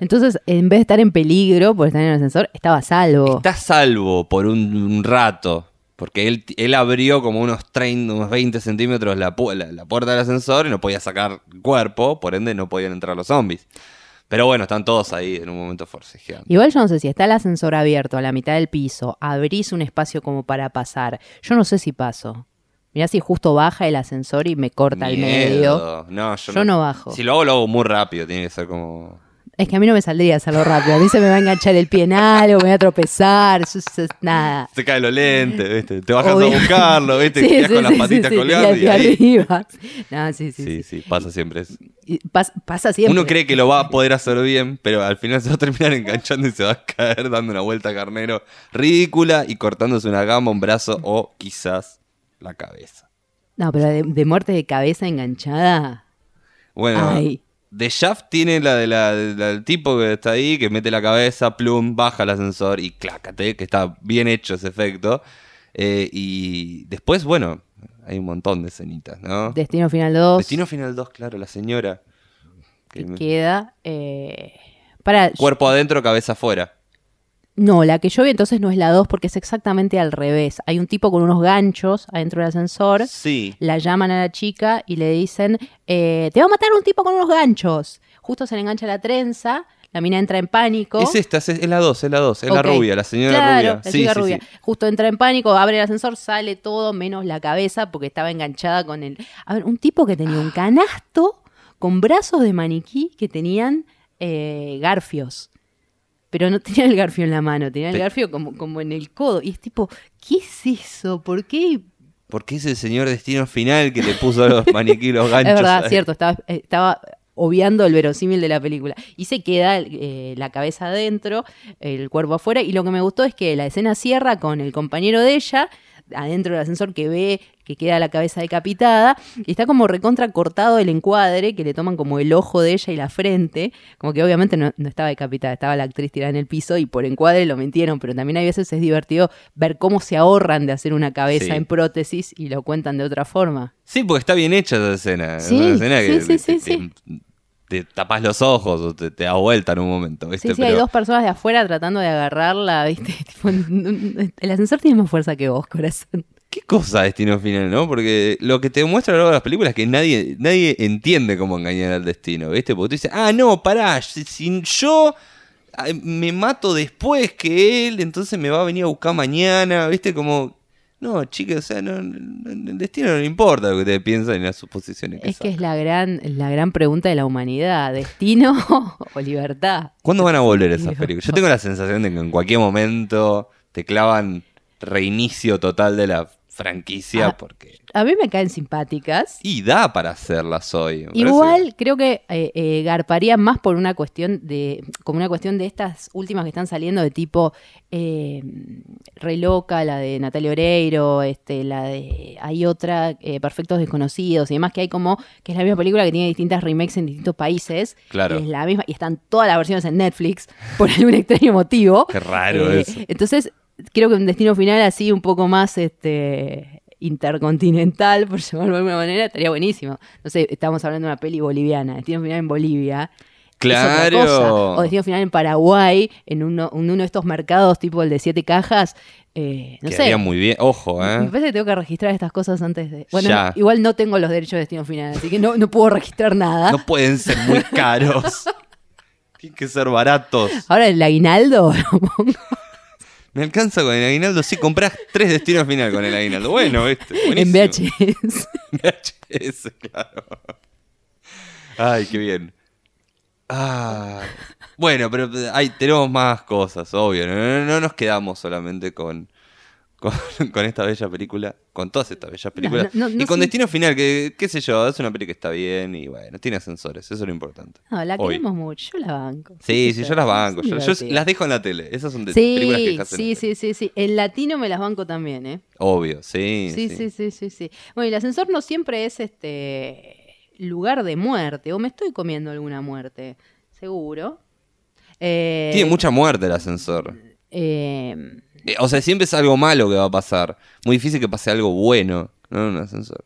Entonces, en vez de estar en peligro por estar en el ascensor, estaba a salvo. Está a salvo por un, un rato. Porque él, él abrió como unos 30, unos 20 centímetros la, pu- la- la puerta del ascensor y no podía sacar cuerpo, por ende no podían entrar los zombies. Pero bueno, están todos ahí en un momento forcejeando. Igual yo no sé si está el ascensor abierto a la mitad del piso, abrís un espacio como para pasar. Yo no sé si paso. Mirá si justo baja el ascensor y me corta el medio. No, yo, Yo no bajo. Si lo hago, lo hago muy rápido. Tiene que ser como. Es que a mí no me saldría hacerlo rápido. A mí se me va a enganchar el pie en algo, me voy a tropezar, eso es nada. Se caen los lentes, ¿viste? Te bajas Obvio. a buscarlo, ¿viste? Te quedas con las patitas de y ahí. arriba. No, sí, sí, Sí, sí. sí, pasa siempre eso. Y pas- pasa siempre. Uno cree que lo va a poder hacer bien, pero al final se va a terminar enganchando y se va a caer dando una vuelta a carnero ridícula y cortándose una gamba, un brazo o quizás la cabeza. No, pero de, de muerte de cabeza enganchada. Bueno, Ay. The Shaft tiene la, de la, de la del tipo que está ahí, que mete la cabeza, plum, baja el ascensor y clácate, que está bien hecho ese efecto. Eh, y después, bueno, hay un montón de escenitas, ¿no? Destino Final 2. Destino Final 2, claro, la señora. que que me- queda. eh, para. Cuerpo adentro, cabeza afuera. No, la que yo vi entonces no es la 2 porque es exactamente al revés. Hay un tipo con unos ganchos adentro del ascensor. Sí. La llaman a la chica y le dicen: eh, Te va a matar un tipo con unos ganchos. Justo se le engancha la trenza. La mina entra en pánico. Es esta, es, es la 2, es la 2, es la rubia, la señora Claro, rubia. La Sí, chica sí, rubia. sí. Justo entra en pánico, abre el ascensor, sale todo menos la cabeza porque estaba enganchada con el. A ver, un tipo que tenía un canasto con brazos de maniquí que tenían eh, garfios. Pero no tenían el garfio en la mano, tenían el garfio como, como en el codo. Y es tipo, ¿qué es eso? ¿Por qué? Porque es el señor Destino Final que le puso los maniquí los ganchos. es verdad, cierto, estaba, estaba obviando el verosímil de la película. Y se queda eh, la cabeza adentro, el cuerpo afuera. Y lo que me gustó es que la escena cierra con el compañero de ella adentro del ascensor que ve que queda la cabeza decapitada y está como recontra cortado el encuadre que le toman como el ojo de ella y la frente, como que obviamente no, no estaba decapitada, estaba la actriz tirada en el piso y por encuadre lo mintieron, pero también hay veces es divertido ver cómo se ahorran de hacer una cabeza Sí. en prótesis y lo cuentan de otra forma. Sí, porque está bien hecha esa escena. Es Sí, escena que sí, sí, te, sí, te- te tapas los ojos o te, te da vuelta en un momento, ¿viste? Sí, sí, Pero- hay dos personas de afuera tratando de agarrarla, ¿viste? Tipo, el ascensor tiene más fuerza que vos, corazón. ¿Qué cosa destino final, no? Porque lo que te muestra a lo largo de las películas es que nadie, nadie entiende cómo engañar al destino, ¿viste? Porque tú dices, ah, no, pará, si, si yo me mato después que él, entonces me va a venir a buscar mañana, ¿viste? Como, no, chicas, o sea, no, no- el destino no le importa lo que te piensan en las suposiciones que Es que es la gran, la gran pregunta de la humanidad, ¿destino o libertad? ¿Cuándo van a volver esas películas? Yo tengo la sensación de que en cualquier momento te clavan reinicio total de la franquicia Ah, porque... A mí me caen simpáticas. Y da para hacerlas hoy. parece Igual creo que eh, eh, garparía más por una cuestión de, como una cuestión de estas últimas que están saliendo de tipo eh, Re Loca, la de Natalia Oreiro, este, la de, hay otra, eh, Perfectos Desconocidos y demás que hay como, que es la misma película que tiene distintas remakes en distintos países. Claro. Y es la misma, y están todas las versiones en Netflix por algún extraño motivo. Qué raro Eh, eso. Entonces, creo que un destino final así un poco más este intercontinental, por llamarlo de alguna manera, estaría buenísimo. No sé, estamos hablando de una peli boliviana, destino final en Bolivia. es otra Claro. cosa. O destino final en Paraguay, en uno, en uno de estos mercados tipo el de siete cajas. Eh, no Quedaría sé. muy bien. Ojo, Me ¿eh? parece que tengo que registrar estas cosas antes de. Bueno, no, igual no tengo los derechos de destino final, así que no, no puedo registrar nada. No pueden ser muy caros. Tienen que ser baratos. Ahora el aguinaldo lo pongo. Me alcanza con el aguinaldo. Sí, comprás tres destinos final con el aguinaldo. Bueno, ¿viste? en. VHS. VHS, claro. Ay, qué bien. Ah, bueno, pero hay, tenemos más cosas, obvio. No, No- no nos quedamos solamente con, con, con esta bella película, con todas estas bellas películas. no, no y con. Destino Final, que qué sé yo, es una película que está bien y bueno, tiene ascensores, eso es lo importante. No, la Hoy. queremos mucho, yo la banco. Sí, ¿Qué sí, yo las banco. Yo, las dejo en la tele. Esas son de películas que Sí, dejas en sí, sí, sí, sí. En latino me las banco también, ¿eh? Obvio, sí. Sí, sí, sí, sí, sí. Bueno, y el ascensor no siempre es este lugar de muerte, o me estoy comiendo alguna muerte, seguro. Eh, Tiene mucha muerte el ascensor. eh, Eh, O sea, siempre es algo malo que va a pasar. Muy difícil que pase algo bueno, ¿no? En un ascensor.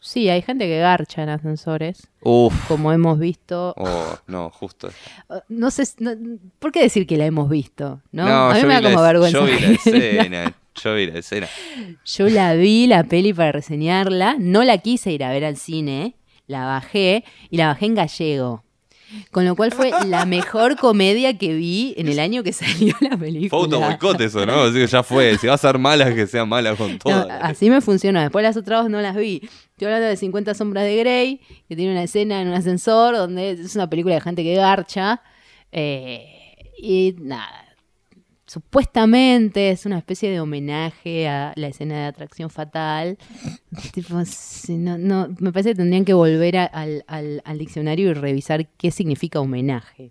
sí, hay gente que garcha en ascensores, Uf. como hemos visto. Oh, no, justo. Uh, No sé, no- ¿por qué decir que la hemos visto? No, No, a mí me da como la- vergüenza. Yo vi la escena. Yo vi la escena. Yo la vi, la peli, para reseñarla. No la quise ir a ver al cine. La bajé y la bajé en gallego. Con lo cual fue la mejor comedia que vi en el año que salió la película. Fue auto boicot eso, ¿no? Así que ya fue. Si va a ser mala, que sea mala con No, todo. así me funcionó. Después las otras dos no las vi. Estoy hablando de 50 sombras de Grey, que tiene una escena en un ascensor donde es una película de gente que garcha. eh, y nada. Supuestamente es una especie de homenaje a la escena de atracción fatal. tipo, si no, no, me parece que tendrían que volver a- al, al- al diccionario y revisar qué significa homenaje.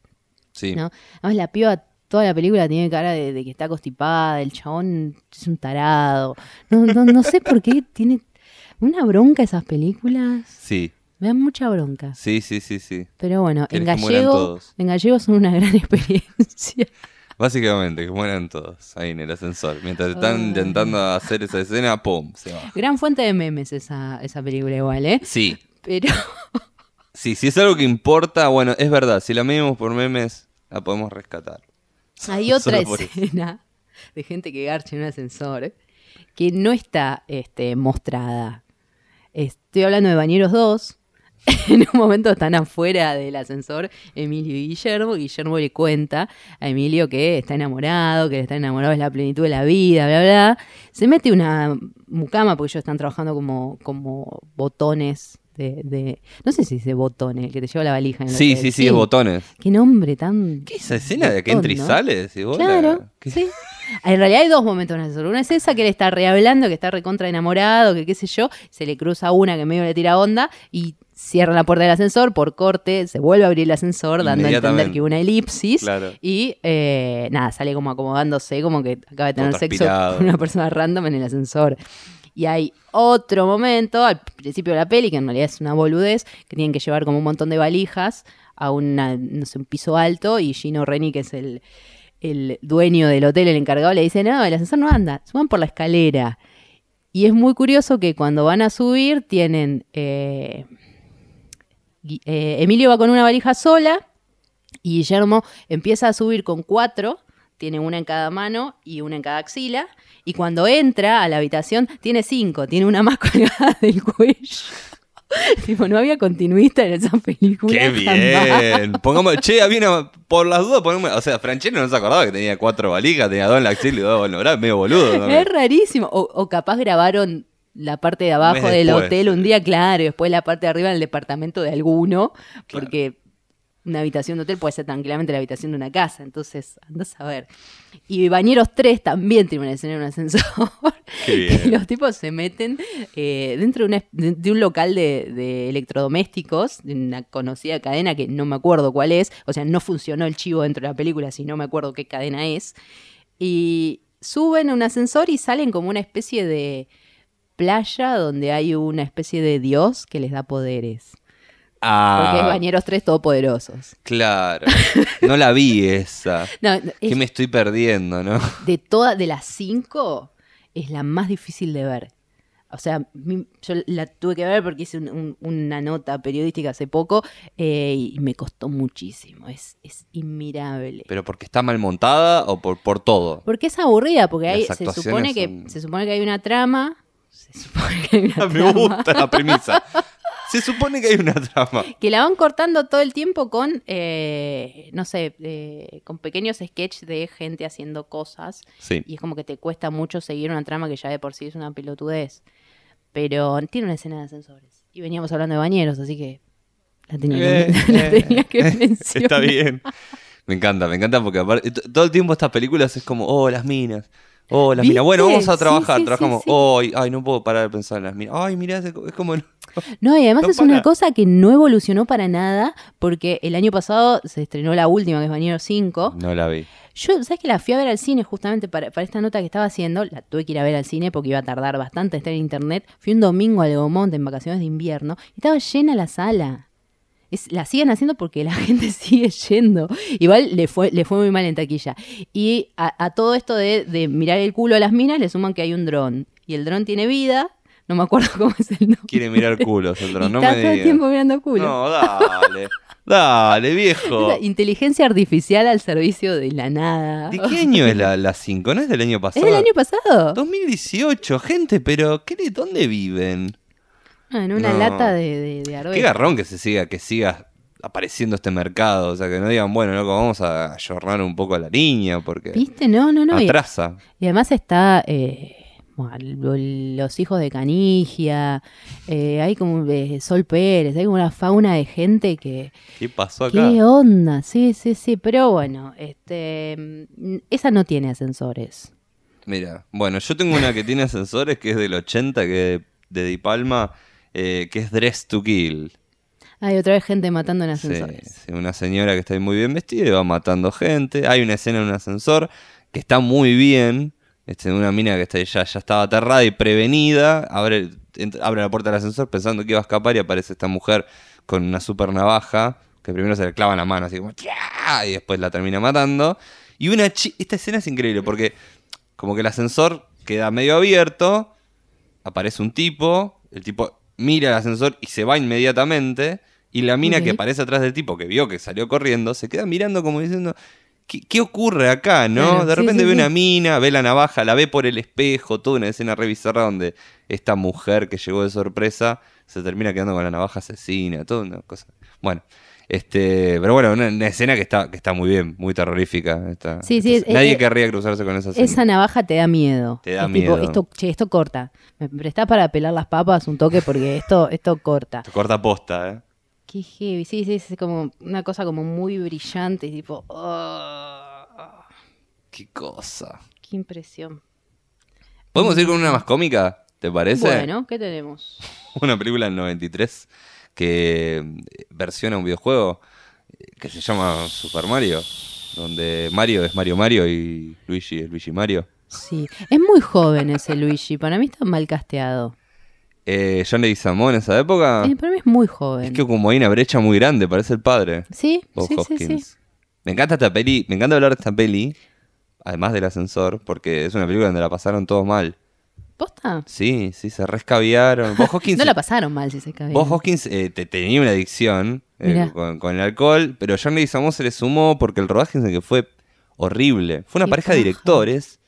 Sí. ¿no? Además, la piba toda la película tiene cara de, de que está constipada, el chabón es un tarado. No, no, no sé por qué tiene una bronca esas películas. Sí, Me dan mucha bronca. sí, sí, sí, sí. Pero bueno, en ¿Querés que mueran gallego, en gallego son una gran experiencia. Básicamente, que mueran todos ahí en el ascensor. Mientras están intentando hacer esa escena, ¡pum! Se va. Gran fuente de memes esa, esa película igual, ¿eh? Sí, Pero sí, si es algo que importa, bueno, es verdad. Si la medimos por memes, la podemos rescatar. hay otra escena de gente que garcha en un ascensor que no está este, mostrada. Estoy hablando de Bañeros 2. En un momento están afuera del ascensor Emilio y Guillermo. Guillermo le cuenta a Emilio que está enamorado, que está enamorado es la plenitud de la vida, bla, bla. Se mete una mucama porque ellos están trabajando como, como botones de, de- No sé si dice botones, el que te lleva la valija. En Sí, hotel. sí, sí, es botones. Qué nombre tan... ¿Qué es esa escena de que entra y botón, ¿no? sale? Claro, la- ¿qué- sí. En realidad hay dos momentos en. Una es esa que él está rehablando, que está recontra enamorado, que qué sé yo, se le cruza una que medio le tira onda y cierran la puerta del ascensor por corte, se vuelve a abrir el ascensor, dando a entender que hubo una elipsis. Claro. Y eh, nada, sale como acomodándose, como que acaba de tener sexo con una persona random en el ascensor. Y hay otro momento, al principio de la peli, que en realidad es una boludez, que tienen que llevar como un montón de valijas a una, no sé, un piso alto y Gino Reni, que es el, el dueño del hotel, el encargado, le dice, no, el ascensor no anda, suban por la escalera. Y es muy curioso que cuando van a subir tienen... eh, eh, Emilio va con una valija sola y Guillermo empieza a subir con cuatro, tiene una en cada mano y una en cada axila, y cuando entra a la habitación tiene cinco, tiene una más colgada del cuello. tipo, no había continuista en esa película. ¡Qué bien! Pongamos, che, había una, por las dudas, ponemos, o sea, Franchella no se acordaba que tenía cuatro valijas, tenía dos en la axila y dos en el brazo, medio boludo. Es rarísimo. O, o capaz grabaron la parte de abajo del después, hotel un día, claro, y después la parte de arriba en el departamento de alguno, porque una habitación de hotel puede ser tranquilamente la habitación de una casa, entonces andás a ver. Y Bañeros 3 también tiene una escena en un ascensor. Que los tipos se meten eh, dentro de, una- de un local de, de electrodomésticos, de una conocida cadena que no me acuerdo cuál es, o sea, no funcionó el chivo dentro de la película, si no me acuerdo qué cadena es. Y suben a un ascensor y salen como una especie de playa donde hay una especie de dios que les da poderes. Porque es Ah, Bañeros 3 todopoderosos. claro. No la vi esa. No, no, ¿Qué es- me estoy perdiendo, no? de todas, de las cinco, es la más difícil de ver. O sea, mi- yo la tuve que ver porque hice un- un- una nota periodística hace poco eh, y me costó muchísimo. Es, es inmirable. ¿Pero porque está mal montada o por, por todo? Porque es aburrida, porque hay, se, supone que, se supone que hay una trama. Se supone que hay una Me trama. gusta la premisa. Se supone que hay una trama. Que la van cortando todo el tiempo con, eh, no sé, eh, con pequeños sketches de gente haciendo cosas. Sí. Y es como que te cuesta mucho seguir una trama que ya de por sí es una pelotudez. Pero tiene una escena de ascensores. Y veníamos hablando de bañeros, así que la tenía que, Eh, la eh, tenía que eh, mencionar. Está bien. Me encanta, me encanta porque todo el tiempo estas películas es como, oh, las minas. Oh, las minas. Bueno, ¿Viste? vamos a trabajar. sí, sí, Trabajamos. sí. Oh, ay, no puedo parar de pensar en las minas. Ay, mirá, es como. No, y además No es una cosa que no evolucionó para nada, porque el año pasado se estrenó la última, que es Bañeros 5. No la vi. Yo, ¿sabes que la fui a ver al cine justamente para, para esta nota que estaba haciendo? La tuve que ir a ver al cine porque iba a tardar bastante en estar en internet. Fui un domingo al Gomont en vacaciones de invierno y estaba llena la sala. Es- la siguen haciendo porque la gente sigue yendo. Igual le fue, le fue muy mal en taquilla. Y a, a todo esto de, de mirar el culo a las minas le suman que hay un dron. Y el dron tiene vida. No me acuerdo cómo es el nombre. Quiere mirar culos el dron, no está me todo el tiempo mirando culo. No, dale. Dale, viejo. Inteligencia artificial al servicio de la nada. ¿De qué año es la 5? ¿No es del año ¿Es pasado? del año pasado? 2018, gente, pero ¿qué, ¿dónde viven? Ah, en una No. lata de, de, de. Qué garrón que se siga, que siga apareciendo este mercado. O sea, que no digan, bueno, loco, vamos a ayornar un poco a la niña porque ¿Viste? No, no, no. Atrasa. y además está eh, bueno, los hijos de Canigia, eh, hay como eh, Sol Pérez, hay como una fauna de gente que... ¿Qué pasó acá? ¿Qué onda? Sí, sí, sí. Pero bueno, este, mm, esa no tiene ascensores. Mira, bueno, yo tengo una que tiene ascensores que es del 80, que es de Di Palma, eh, que es Dress to Kill. Hay otra vez gente matando en ascensores. sí, una señora que está muy bien vestida y va matando gente. Hay una escena en un ascensor que está muy bien. Este, una mina que está, ya, ya estaba aterrada y prevenida. Abre, entra- abre la puerta del ascensor pensando que iba a escapar y aparece esta mujer con una super navaja que primero se le clava en la mano, así como y después la termina matando. Y una esta escena es increíble porque como que el ascensor queda medio abierto, aparece un tipo, el tipo mira el ascensor y se va inmediatamente, y la mina que aparece atrás del tipo que vio que salió corriendo, se queda mirando como diciendo, ¿qué, qué ocurre acá? ¿No? Claro, de repente sí, ve sí. una mina, ve la navaja, la ve por el espejo, toda una escena re bizarra donde esta mujer que llegó de sorpresa se termina quedando con la navaja asesina, toda una cosa. Bueno. Este, pero bueno, una, una escena que está, que está muy bien, muy terrorífica. está- Sí, sí, es- nadie es- querría cruzarse con esa escena. Esa navaja te da miedo. Te da Es tipo, miedo. esto, che, esto corta. Me prestás para pelar las papas un toque porque esto, esto corta. Te corta posta, ¿eh? Qué heavy. Sí, sí, es como una cosa como muy brillante. Tipo, oh, Qué cosa. qué impresión. ¿Podemos ir con una más cómica? ¿Te parece? Bueno, ¿qué tenemos? Una película del 93 que eh, versiona un videojuego eh, que se llama Super Mario, donde Mario es Mario Mario y Luigi es Luigi Mario. Sí, es muy joven ese Luigi. Para mí está mal casteado. Eh, John Leguizamo en esa época, Eh, para mí es muy joven. es que como hay una brecha muy grande, parece el padre. Sí, Bob sí, sí, Hoskins. sí. Me encanta esta peli, me encanta hablar de esta peli, además del ascensor, porque es una película donde la pasaron todos mal. ¿Posta? Sí, sí, se rescaviaron. Hoskins, No la pasaron mal, si se cabe. Bob Hoskins eh, te- tenía una adicción eh, con, con el alcohol, pero John Leguizamo se le sumó porque el rodaje dicen que fue horrible. Fue una pareja de directores,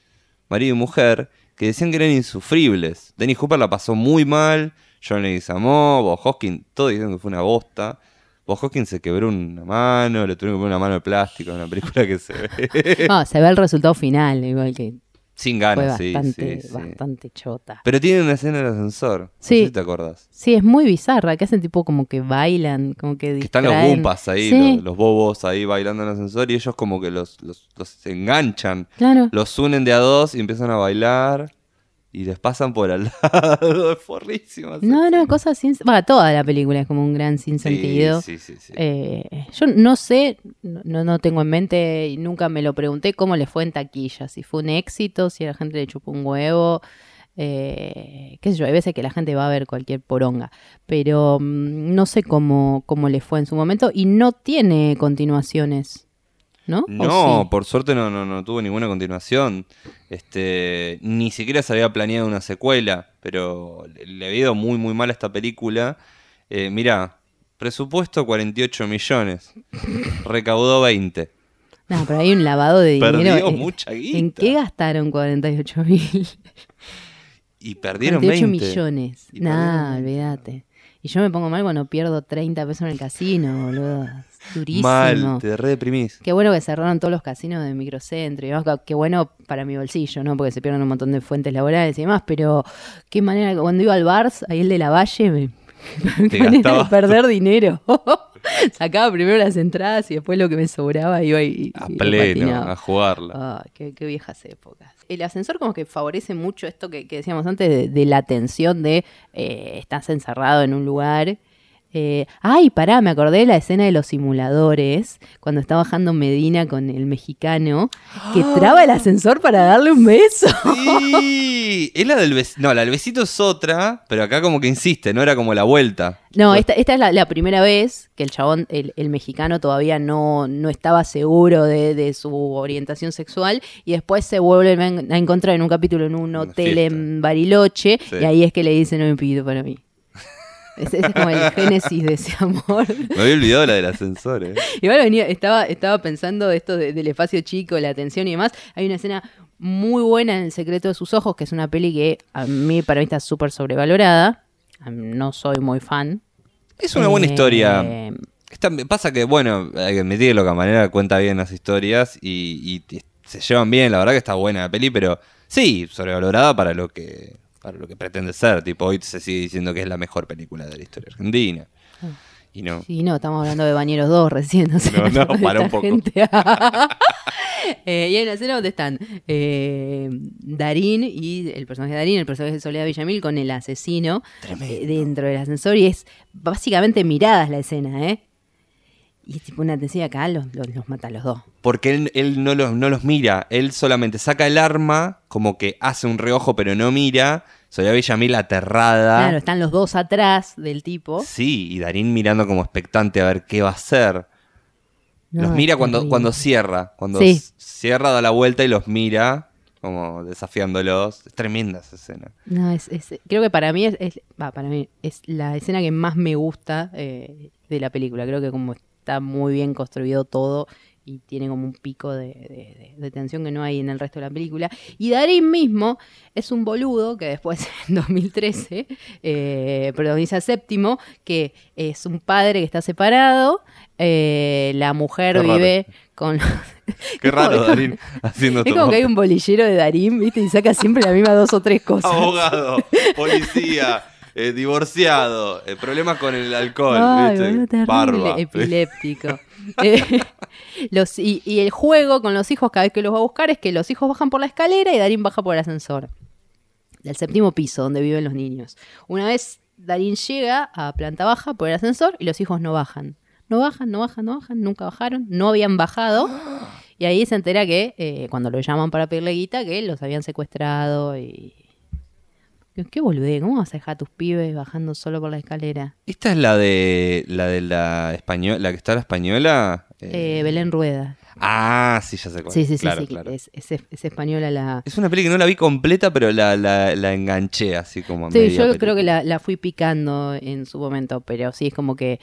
marido y mujer, que decían que eran insufribles. Dennis Hooper la pasó muy mal, John Leguizamo, Bob Hoskins, todos dijeron que fue una bosta. Bob Hoskins se quebró una mano, le tuvieron que poner una mano de plástico en una película que se ve No, se ve el resultado final, igual que sin fue ganas, sí, bastante, sí, sí. bastante chota. Pero tiene una escena del ascensor, no Sí. sé si te acordás. Sí, es muy bizarra, que hacen tipo como que bailan, como que Que están los bumpas ahí, Sí, los, los bobos ahí bailando en el ascensor y ellos como que los, los, los enganchan, claro. los unen de a dos y empiezan a bailar y les pasan por al lado. Es forrísimo. No, no, cosas sin... Va, toda la película es como un gran sinsentido. Sí, sí, sí. Eh, yo no sé, no, no tengo en mente y nunca me lo pregunté cómo le fue en taquilla, si fue un éxito, si a la gente le chupó un huevo, eh, qué sé yo, hay veces que la gente va a ver cualquier poronga, pero mm, no sé cómo, cómo le fue en su momento y no tiene continuaciones, ¿no? ¿O No, sí? por suerte no, no, no tuvo ninguna continuación. Este, ni siquiera se había planeado una secuela, pero le, había ido muy, muy mal a esta película. Eh, mirá, presupuesto 48 millones, recaudó 20. No, pero hay un lavado de dinero. Perdió ¿En- mucha guita. ¿En qué gastaron 48 mil? Y perdieron 48 20. millones. Y Nah, perdieron 20. olvídate. Y yo me pongo mal cuando pierdo 30 pesos en el casino, boludo. Es durísimo. Mal, te re deprimís. Qué bueno que cerraron todos los casinos de microcentro y demás. Qué bueno para mi bolsillo, ¿no? Porque se pierden un montón de fuentes laborales y demás. Pero qué manera, cuando iba al Bars, ahí el de la Valle, me, Te de perder dinero. Sacaba primero las entradas y después lo que me sobraba iba y, A y lo pleno, a jugarla. Ah, qué, qué viejas épocas. El ascensor como que favorece mucho esto que, decíamos antes de, de la tensión de eh, estás encerrado en un lugar. Eh, ay, pará, me acordé de la escena de los simuladores, cuando está bajando Medina con el mexicano, que traba el ascensor para darle un beso. Sí, es la del besito. No, la del besito es otra, pero acá como que insiste, no era como la vuelta. No, esta, esta es la, la primera vez que el chabón, el, el mexicano, todavía no, no estaba seguro de, de su orientación sexual y después se vuelven a encontrar en un capítulo en un hotel en Bariloche Sí. y ahí es que le dicen no me pido para mí. Ese, es como el génesis de ese amor. Me había olvidado la del ascensor, eh. Igual venía, estaba, estaba pensando esto de- del espacio chico, la atención y demás. Hay una escena muy buena en El secreto de sus ojos, que es una peli que a mí, para mí, está súper sobrevalorada. No soy muy fan. Es una buena Eh, historia. Pasa que, bueno, hay que admitir que Loca Manera cuenta bien las historias y, se llevan bien. La verdad que está buena la peli, pero sí, sobrevalorada para lo que para lo que pretende ser. Tipo, hoy se sigue diciendo que es la mejor película de la historia argentina. Y no. Sí, no, estamos hablando de Bañeros 2 recién. O sea, No, no, para un poco. gente. Eh, y hay una escena donde están eh, Darín y el personaje de Darín, el personaje de Soledad Villamil, con el asesino eh, dentro del ascensor. Y es básicamente miradas la escena, ¿eh? Y es tipo una tensión acá, los, los, los mata a los dos. Porque él, él no, los, no los mira, él solamente saca el arma, como que hace un reojo pero no mira. Soledad Villamil aterrada. Claro, están los dos atrás del tipo. Sí, y Darín mirando como expectante a ver qué va a hacer. No, los mira cuando, cuando cierra. Cuando Sí. cierra, da la vuelta y los mira, como desafiándolos. Es tremenda esa escena. No, es, es- creo que para mí es, es- para mí es la escena que más me gusta eh, de la película. Creo que como está muy bien construido todo y tiene como un pico de, de- de- de tensión que no hay en el resto de la película. Y Darín mismo es un boludo que después, en 2013, eh, protagoniza Séptimo, que es un padre que está separado, eh, la mujer vive con... Qué raro, como- Darín, haciendo Es como que hay un bolillero de Darín, ¿viste? Y saca siempre la misma dos o tres cosas. Abogado, policía, eh, divorciado, eh, problemas con el alcohol, Ay, barba. epiléptico. Eh, los, y, y el juego con los hijos cada vez que los va a buscar es que los hijos bajan por la escalera y Darín baja por el ascensor. Del séptimo piso donde viven los niños. Una vez Darín llega a planta baja por el ascensor y los hijos no bajan. No bajan, no bajan, no bajan, nunca bajaron, no habían bajado. Y ahí se entera que, eh, cuando lo llaman para pedirle guita, que los habían secuestrado y... ¿Qué, boludez? ¿Cómo vas a dejar a tus pibes bajando solo por la escalera? Esta es la de la de la española, la que está la española. Eh, Belén Rueda. Ah, sí, ya sé cuál. Sí, sí, sí, Claro, sí, claro. Es, es- es española la... Es una peli que no la vi completa, pero la, la, la enganché así como a Sí, media yo creo que la, la fui picando en su momento, pero sí, es como que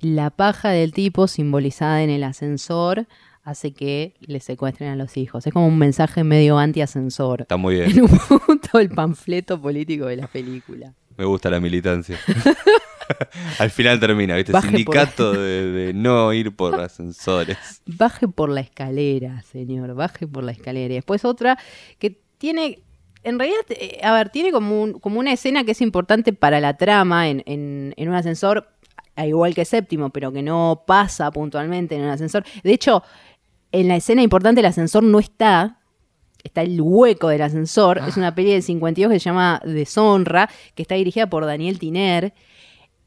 la paja del tipo simbolizada en el ascensor hace que le secuestren a los hijos. Es como un mensaje medio anti-ascensor. Está muy bien. En un punto el panfleto político de la película. Me gusta la militancia. Al final termina, ¿viste? Baje por- Sindicato de, de no ir por ascensores. Baje por la escalera, señor, baje por la escalera. Y después otra que tiene, en realidad, eh, a ver, tiene como, un- como una escena que es importante para la trama en, en- en un ascensor, igual que séptimo, pero que no pasa puntualmente en un ascensor. De hecho, en la escena importante el ascensor no está. Está el hueco del ascensor. Es una peli del 52 que se llama Deshonra, que está dirigida por Daniel Tiner.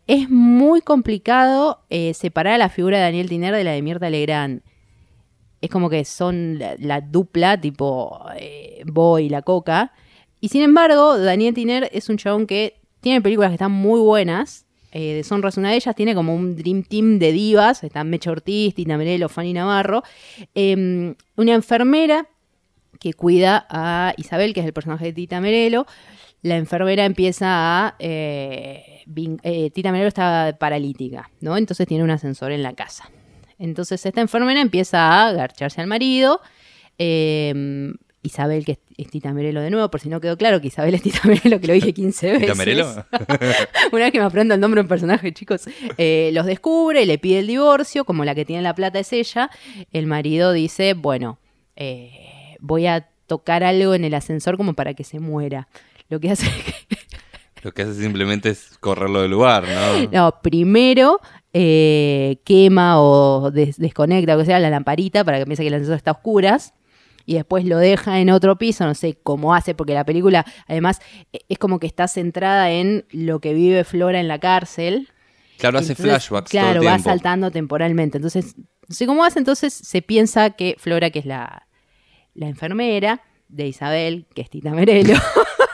Es muy complicado eh, separar a la figura de Daniel Tiner de la de Mirta Legrand. Es como que son la, la dupla, tipo eh, Boy y la Coca. Y sin embargo, Daniel Tiner es un chabón que tiene películas que están muy buenas. Eh, Deshonra es una de ellas. Tiene como un dream team de divas. Están Mecha Ortiz, Tina Merelo, Fanny Navarro. Em, una enfermera que cuida a Isabel, que es el personaje de Tita Merelo. La enfermera empieza a... eh, eh, Tita Merelo está paralítica, ¿no? Entonces tiene un ascensor en la casa. Entonces esta enfermera empieza a garcharse al marido. eh, Isabel, que es, Tita Merelo de nuevo, por si no quedó claro que Isabel es Tita Merelo, que lo dije 15 veces. ¿Tita Merelo? Una vez que me aprendo el nombre de un personaje, chicos, eh, los descubre, le pide el divorcio, como la que tiene la plata es ella, el marido dice, bueno, eh, voy a tocar algo en el ascensor como para que se muera. Lo que hace que, Lo que hace simplemente es correrlo del lugar, ¿no? no, primero eh, quema o des- desconecta, o sea, la lamparita para que piense que el ascensor está a oscuras. Y después lo deja en otro piso, no sé cómo hace, porque la película además e- es como que está centrada en lo que vive Flora en la cárcel. Claro, hace flashbacks Claro, todo el va saltando temporalmente. Entonces, no sé cómo hace, entonces se piensa que Flora, que es la, la enfermera de Isabel, que es Tita Merelo,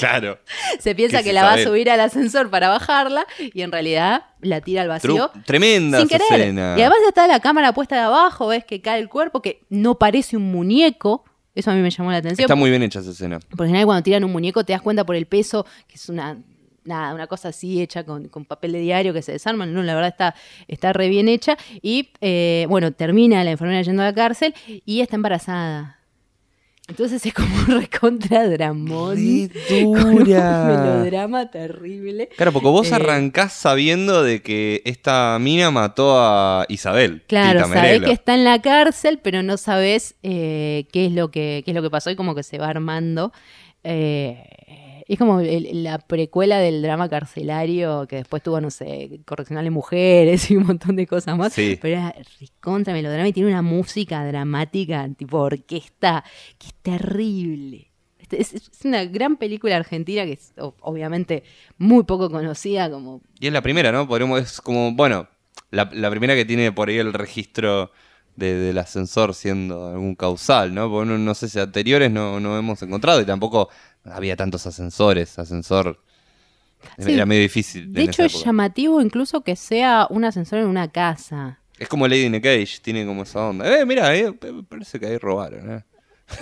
Claro. se piensa Que la va a subir al ascensor para bajarla y en realidad la tira al vacío. Tru- tremenda Sin querer. escena. Y además está la cámara puesta de abajo, ves que cae el cuerpo, que no parece un muñeco. Eso a mí me llamó la atención. Está muy bien hecha esa escena. Por general cuando tiran un muñeco te das cuenta por el peso que es una nada, una cosa así hecha con, con papel de diario que se desarman. No, la verdad está, está re bien hecha. Y eh, bueno, termina la enfermera yendo a la cárcel y está embarazada. Entonces es como un recontra dramón. Con un dura. melodrama terrible. Claro, porque vos Eh, arrancás sabiendo de que esta mina mató a Isabel. Claro, sabés que está en la cárcel, pero no sabés eh, qué es lo que qué es lo que pasó y como que se va armando. Eh, es como el- la precuela del drama carcelario que después tuvo, no sé, correccionales mujeres y un montón de cosas más. Sí. Pero era contra melodrama y tiene una música dramática tipo orquesta que es terrible. Este, Es, es una gran película argentina que es obviamente muy poco conocida como Y es la primera, ¿no? Podríamos, es como, bueno, la, la primera que tiene por ahí el registro de- del ascensor siendo algún causal, ¿no? Porque no, no sé si anteriores no, no hemos encontrado y tampoco había tantos ascensores. Ascensor Sí. era medio difícil. De hecho, es llamativo incluso que sea un ascensor en una casa. Es como Lady in a Cage, tiene como esa onda. Eh, mira, eh, parece que ahí robaron, ¿eh?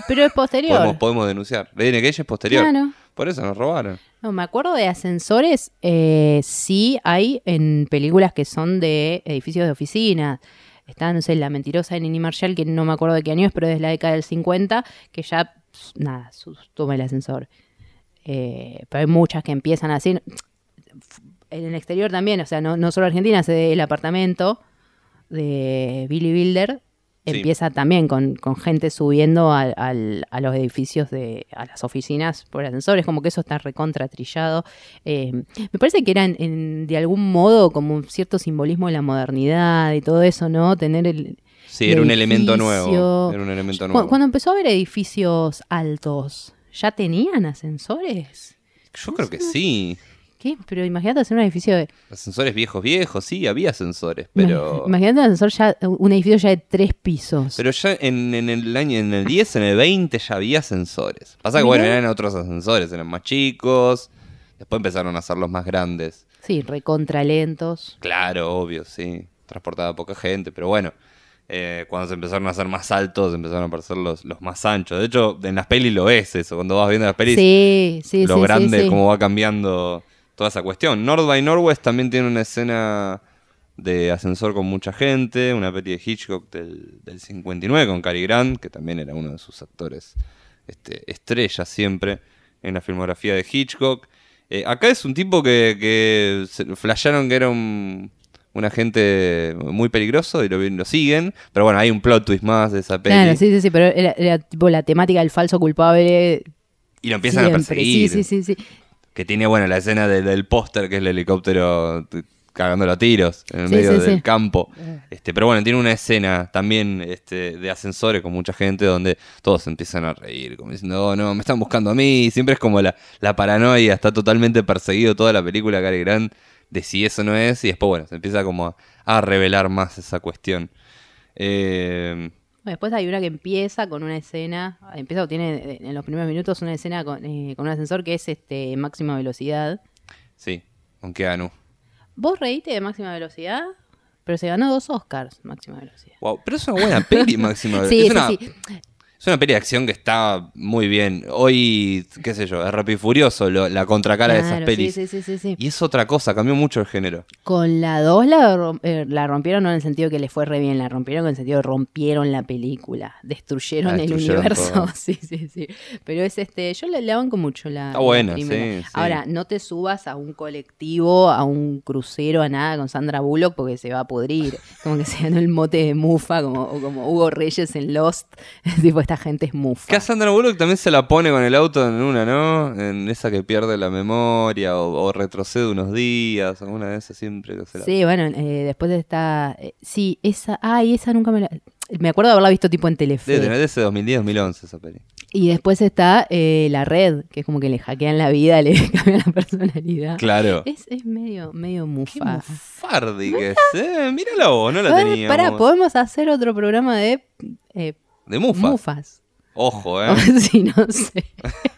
Pero es posterior. Podemos, podemos denunciar. Lady in a Cage es posterior. Claro. Por eso nos robaron. No, me acuerdo de ascensores, eh, sí hay en películas que son de edificios de oficinas. Está, no sé, La Mentirosa de Nini Marshall, que no me acuerdo de qué año es, pero es de la década del 50, que ya, nada, toma el ascensor. Eh, pero hay muchas que empiezan así. En el exterior también, o sea, no, no solo Argentina, se el apartamento de Billy Wilder Sí. empieza también con, con gente subiendo al- a los edificios de a las oficinas por ascensores como que eso está recontra trillado Eh, me parece que era en- en- de algún modo como un cierto simbolismo de la modernidad y todo eso no tener el Sí, era un el elemento nuevo. Era un elemento nuevo. cuando empezó a haber edificios altos ya tenían ascensores Yo creo que sí. ¿Qué? Pero imagínate hacer un edificio de... Ascensores viejos, viejos, sí, había ascensores, pero... Imagínate un ascensor ya, un edificio ya de tres pisos. Pero ya en, en el año, en el 10, en el 20 ya había ascensores. Pasa que bueno, eran otros ascensores, eran más chicos. Después empezaron a hacerlos más grandes. Sí, recontra lentos. Claro, obvio, sí. Transportaba poca gente, pero bueno. Eh, cuando se empezaron a hacer más altos, empezaron a aparecer los, los más anchos. De hecho, en las pelis lo ves eso. Cuando vas viendo las pelis, Sí, sí, lo sí, grande, cómo va cambiando toda esa cuestión. North by Northwest también tiene una escena de ascensor con mucha gente, una peli de Hitchcock del, del 59 con Cary Grant, que también era uno de sus actores este, estrellas siempre en la filmografía de Hitchcock. Eh, acá es un tipo que, que flashearon que era un, un agente muy peligroso y lo, lo siguen, pero bueno, hay un plot twist más de esa peli Claro, sí, sí, sí, pero era, era tipo la temática del falso culpable. y lo empiezan a perseguir. Sí, sí, sí, sí. Que tiene, bueno, la escena del, del póster, que es el helicóptero cagándolo a tiros en el Sí, medio sí, del sí. campo. Este, pero bueno, tiene una escena también este, de ascensores con mucha gente donde todos empiezan a reír, como diciendo, oh, no, me están buscando a mí. Siempre es como la, la paranoia, está totalmente perseguido toda la película Cary Grant de si eso no es, y después, bueno, se empieza como a, a revelar más esa cuestión. Eh, Después hay una que empieza con una escena, empieza o tiene eh, en los primeros minutos una escena con, eh, con un ascensor que es este máxima velocidad. sí, con Keanu. ¿Vos reíste de máxima velocidad? Pero se ganó dos Oscars, máxima velocidad. Wow, pero es una buena peli, Máxima. Sí, es sí, una, sí. Es una peli de acción que está muy bien. Hoy, qué sé yo, es Rápido y Furioso, lo- la contracara de esas pelis. Sí, sí, sí. Y es otra cosa, cambió mucho el género. Con la 2 la, eh, la rompieron no en el sentido que le fue re bien, la rompieron en el sentido de rompieron la película, destruyeron La el universo. todo. Sí, sí, sí. Pero es este, yo le, le banco mucho la. Está la buena, sí, sí. Ahora, no te subas a un colectivo, a un crucero, a nada con Sandra Bullock porque se va a pudrir. Como que se ganó el mote de mufa, como, o como Hugo Reyes en Lost. tipo, esta gente es mufa. Que a Sandra Bullock también se la pone con el auto en una, ¿no? En esa que pierde la memoria o, o retrocede unos días, alguna de esas siempre que se la... Sí, bueno, eh, después está. eh, sí, esa. Ay, esa nunca me la. Me acuerdo de haberla visto tipo en Telefe. Debe tener de ese 2010-2011 esa peli. Y después está eh, la red, que es como que le hackean la vida, le cambian la personalidad. Claro. Es, es medio, medio Qué mufa. mufardi que es, ¿eh? Mírala vos, no la teníamos. Pará, podemos hacer otro programa de eh, De mufa. mufas. Ojo, ¿eh? sí, no sé.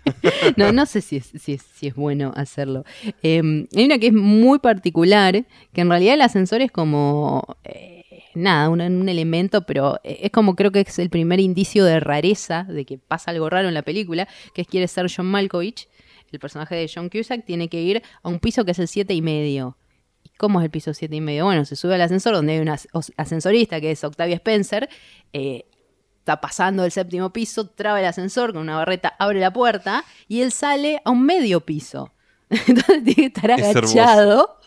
no, no sé si es, si es, si es bueno hacerlo. Eh, hay una que es muy particular, que en realidad el ascensor es como... eh, Nada, un, un elemento, pero es como creo que es el primer indicio de rareza, de que pasa algo raro en la película, que es quiere ser John Malkovich, el personaje de John Cusack, tiene que ir a un piso que es el siete y medio. ¿Y cómo es el piso siete y medio? Bueno, se sube al ascensor donde hay una ascensorista que es Octavia Spencer, eh, está pasando el séptimo piso, traba el ascensor con una barreta, abre la puerta y él sale a un medio piso. Entonces tiene que estar Es agachado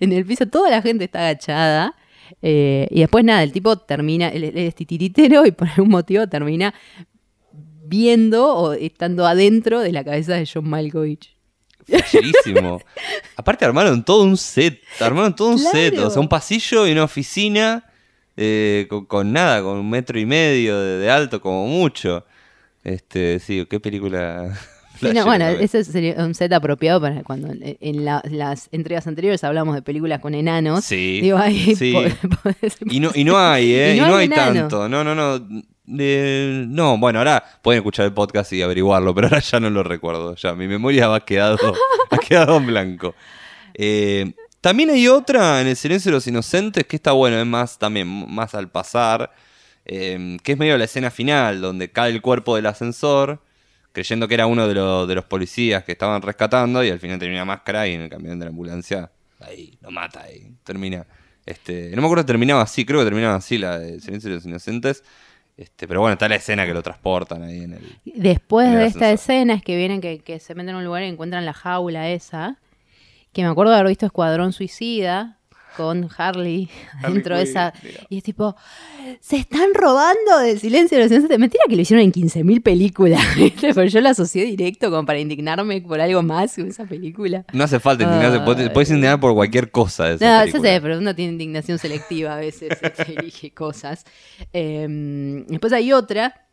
en el piso, toda la gente está agachada. eh, y después nada, el tipo termina, él, él es titiritero y por algún motivo termina viendo o estando adentro de la cabeza de John Malkovich. Flasherísimo. Aparte armaron todo un set, armaron todo un Claro. set, o sea, un pasillo y una oficina eh, con, con nada, con un metro y medio de, de alto como mucho. Este, sí, qué película. Sí, no, bueno, ese sería un set apropiado para cuando en, en la- las entregas anteriores hablamos de películas con enanos. Sí, Digo, ahí sí. Y no, y no hay, ¿eh? Y Y no hay tanto. No, no, no. Eh, no, bueno, ahora pueden escuchar el podcast y averiguarlo, pero ahora ya no lo recuerdo. Ya, mi memoria ha quedado, ha quedado en blanco. Eh, también hay otra en El Silencio de los Inocentes que está bueno, es más también más al pasar, eh, que es medio la escena final, donde cae el cuerpo del ascensor, creyendo que era uno de, los- de los policías que estaban rescatando, y al final termina máscara y en el camión de la ambulancia, ahí, lo mata, ahí, termina. Este, no me acuerdo si terminaba así, creo que terminaba así la de Silencio de los Inocentes. Este, pero bueno, está la escena que lo transportan ahí en el. Después en el de esta escena es que vienen que, que se meten a un lugar y encuentran la jaula esa. Que me acuerdo de haber visto Escuadrón Suicida con Harley dentro de esa. mira. Y es tipo, se están robando de Silencio de los Inocentes. Mentira que lo hicieron en 15.000 películas, ¿viste? Pero yo la asocié directo como para indignarme por algo más que esa película. No hace falta indignarse, Ay. podés, podés indignar por cualquier cosa de esa No, película. ya sé, pero uno tiene indignación selectiva a veces, este, elige cosas. Eh, después hay otra,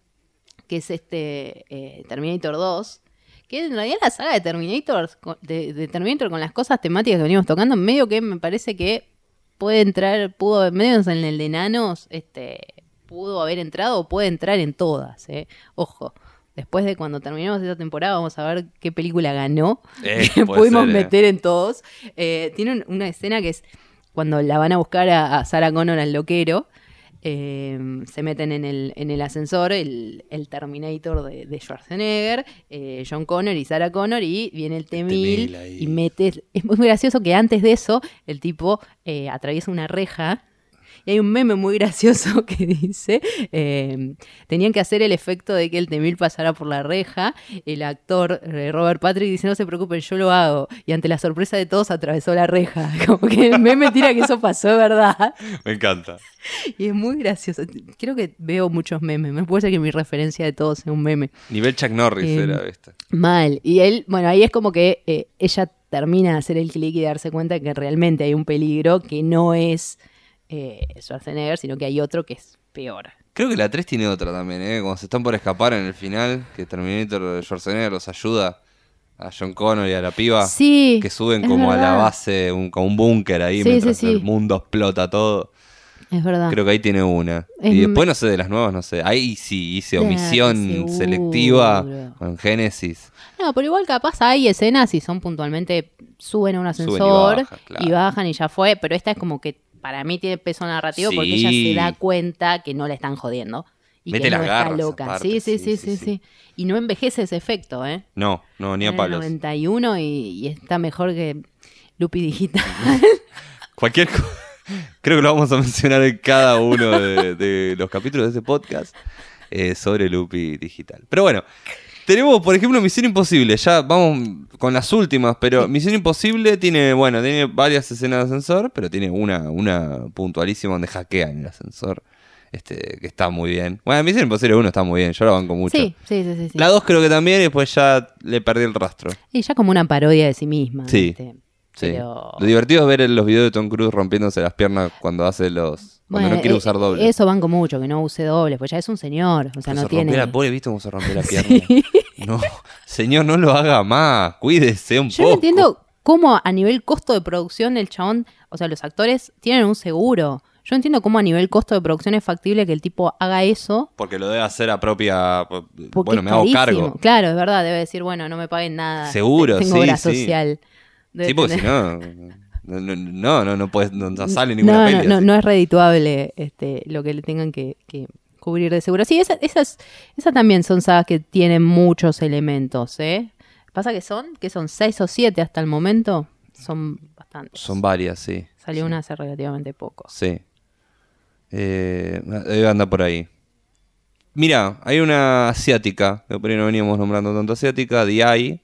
que es este eh, Terminator 2, Que en realidad la saga de Terminator, de, de Terminator con las cosas temáticas que venimos tocando, medio que me parece que puede entrar, pudo, medio en el de enanos, este, pudo haber entrado o puede entrar en todas, ¿eh? Ojo. Después de cuando terminemos esta temporada, vamos a ver qué película ganó. Eh, que pudimos ser, eh. meter en todos. Tiene un- una escena que es cuando la van a buscar a, a Sarah Connor al loquero. Eh, se meten en el, en el ascensor el, el Terminator de, de Schwarzenegger, eh, John Connor y Sarah Connor, y viene el T-1000 T-1000 ahí. y mete. Es muy gracioso que antes de eso el tipo eh, atraviesa una reja. Y hay un meme muy gracioso que dice, eh, tenían que hacer el efecto de que el T-1000 pasara por la reja, el actor eh, Robert Patrick dice, no se preocupen, yo lo hago, y ante la sorpresa de todos atravesó la reja, como que el meme tira que eso pasó verdad, Me encanta. y es muy gracioso, creo que veo muchos memes, me puede ser que mi referencia de todos sea un meme. Nivel Chuck Norris Eh, era esta. Mal. Y él, bueno, ahí es como que eh, ella termina de hacer el clic y darse cuenta que realmente hay un peligro que no es eh, Schwarzenegger, sino que hay otro que es peor. Creo que la 3 tiene otra también, ¿eh? Cuando se están por escapar en el final, que Terminator Schwarzenegger los ayuda a John Connor y a la piba. Sí. Que suben como a la base, un, como un búnker ahí, Sí, mientras sí, sí. el mundo explota todo. Es verdad. Creo que ahí tiene una. Es y después no sé, de las nuevas, no sé. Ahí sí hice omisión selectiva con Génesis. No, pero igual capaz hay escenas y son puntualmente suben a un Suben y ascensor claro. y bajan y ya fue, pero esta es como que para mí tiene peso narrativo porque ella se da cuenta que no la están jodiendo. Y Mete que las no garras está loca. aparte, Sí, sí, sí, sí, sí. Y no envejece ese efecto, ¿eh? No, no, ni a palos. 91 y, y está mejor que Lupi Digital. Cualquier co- Creo que lo vamos a mencionar en cada uno de, de los capítulos de este podcast eh, sobre Lupi Digital. Pero bueno, tenemos, por ejemplo, Misión Imposible. Ya vamos con las últimas, pero Misión Imposible tiene, bueno, tiene varias escenas de ascensor, pero tiene una, una puntualísima donde hackean el ascensor. Este, que está muy bien. Bueno, Misión Imposible 1 está muy bien, yo la banco mucho. Sí, sí, sí, sí. sí. La 2 creo que también, y después ya le perdí el rastro. Y ya como una parodia de sí misma. Sí. ¿viste? Sí. Pero- Lo divertido es ver los videos de Tom Cruise rompiéndose las piernas cuando hace los. Cuando Bueno, no quiere eh, usar doble. Eso banco mucho, que no use dobles, pues ya es un señor. O sea, no se tiene. la pobre, ¿viste cómo se rompió la pierna? No, señor, no lo haga más. Cuídese un Yo poco. no entiendo cómo a nivel costo de producción el chabón, o sea, los actores tienen un seguro. Yo entiendo cómo a nivel costo de producción es factible que el tipo haga eso. Porque lo debe hacer a propia. Porque Bueno, me hago cargo. Claro, es verdad, debe decir, bueno, no me paguen nada. Seguro, Tengo sí, obra sí. social. Sí, porque si no. No, no, no, puedes- no- sale ninguna no, peli. no, es redituable este, lo que le tengan que, que cubrir de seguro. Sí, esa- esas, esas también son sagas que tienen muchos elementos, ¿eh? Pasa que son, que son seis o siete hasta el momento, son bastantes. Son varias, sí. Salió una hace relativamente poco. Sí. Eh, andar por ahí. Mira, hay una asiática, que por ahí no veníamos nombrando tanto asiática, Eye,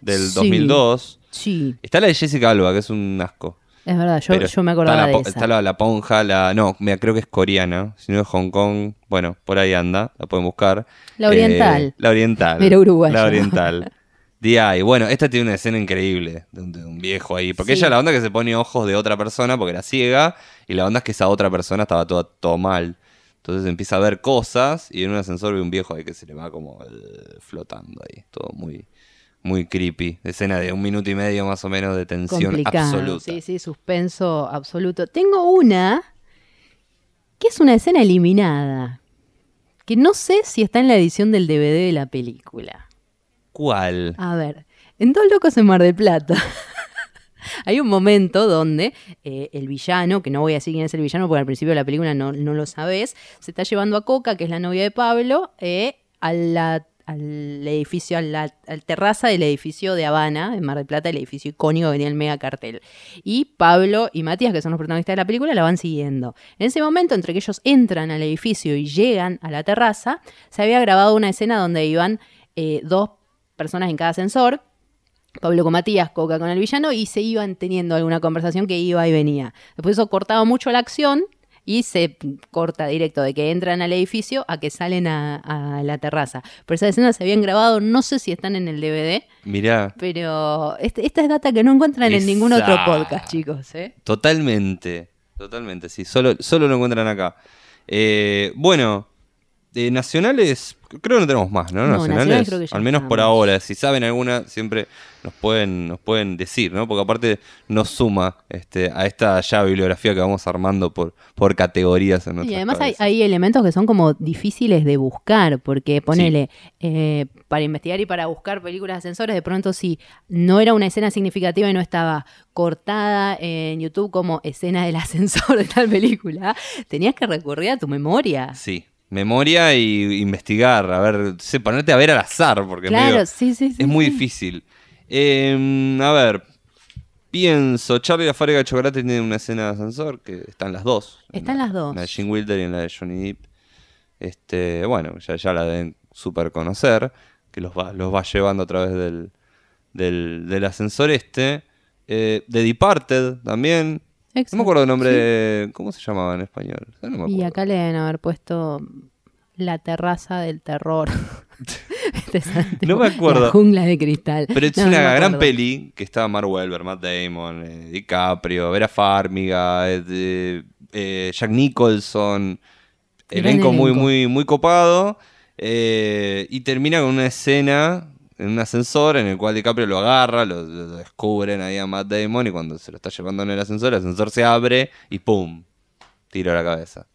del Sí. 2002. Sí, Está la de Jessica Alba, que es un asco. es verdad, yo, yo me está acordaba la de esa. Está la, la ponja, la... No, mira, creo que es coreana, si no es Hong Kong. Bueno, por ahí anda, la pueden buscar. La oriental. Eh, la oriental. Era uruguaya. La oriental. Eye. Bueno, esta tiene una escena increíble de un, de un viejo ahí. Porque Sí. ella la onda que se pone ojos de otra persona porque era ciega. Y la onda es que esa otra persona estaba toda, todo mal. Entonces empieza a ver cosas y en un ascensor ve un viejo ahí que se le va como eh, flotando ahí. Todo muy, muy creepy. Escena de un minuto y medio más o menos de tensión Complicado. absoluta. Sí, sí, suspenso absoluto. Tengo una que es una escena eliminada. Que no sé si está en la edición del DVD de la película. ¿Cuál? A ver, en Dos Locos en Mar del Plata. Hay un momento donde eh, el villano, que no voy a decir quién es el villano porque al principio de la película no, no lo sabes, se está llevando a Coca, que es la novia de Pablo, eh, a la- al edificio, a la terraza del edificio de Habana, en Mar del Plata, el edificio icónico que tenía el mega cartel. Y Pablo y Matías, que son los protagonistas de la película, la van siguiendo. En ese momento, entre que ellos entran al edificio y llegan a la terraza, se había grabado una escena donde iban eh, dos personas en cada ascensor, Pablo con Matías, Coca con el villano, y se iban teniendo alguna conversación que iba y venía. Después eso cortaba mucho la acción y se corta directo de que entran al edificio a que salen a, a la terraza. Pero esas escenas se habían grabado, no sé si están en el DVD, Mirá, pero este- esta es data que no encuentran en ningún otro podcast, chicos. ¿eh? totalmente. Totalmente, sí. Solo, solo lo encuentran acá. Eh, bueno, De nacionales, creo que no tenemos más, ¿no? No, nacionales, nacionales creo que ya al menos por ahora. Si saben alguna, siempre nos pueden, nos pueden decir, ¿no? Porque aparte nos suma este, a esta ya bibliografía que vamos armando por, por categorías en Y además hay elementos que son como difíciles de buscar, porque ponele, eh, para investigar y para buscar películas de ascensores, de pronto si no era una escena significativa y no estaba cortada en YouTube como escena del ascensor de tal película, tenías que recurrir a tu memoria. Sí, memoria y investigar, a ver, sé, ponerte a ver al azar, porque es Claro, medio- sí, sí, sí. es muy difícil. Eh, a ver, pienso, Charlie la fábrica de chocolate tiene una escena de ascensor que están las dos. Están la- las dos. La de Gene Wilder y en la de Johnny Depp. Este, bueno, ya, ya la deben super conocer, que los va, los va llevando a través del, del, del ascensor este. Eh, The Departed también. No me acuerdo el nombre sí. de... ¿Cómo se llamaba en español? Ya no me Y acá le deben haber puesto la terraza del terror. Este No me acuerdo. La jungla de cristal. Pero es No, una gran peli que estaba Mark Wahlberg, Matt Damon, eh, DiCaprio, Vera Farmiga, eh, eh, Jack Nicholson. Elenco muy, muy, muy copado. y termina con una escena en un ascensor en el cual DiCaprio lo agarra, lo, lo descubren ahí a Matt Damon y cuando se lo está llevando en el ascensor, el ascensor se abre y ¡pum! Tiro a la cabeza.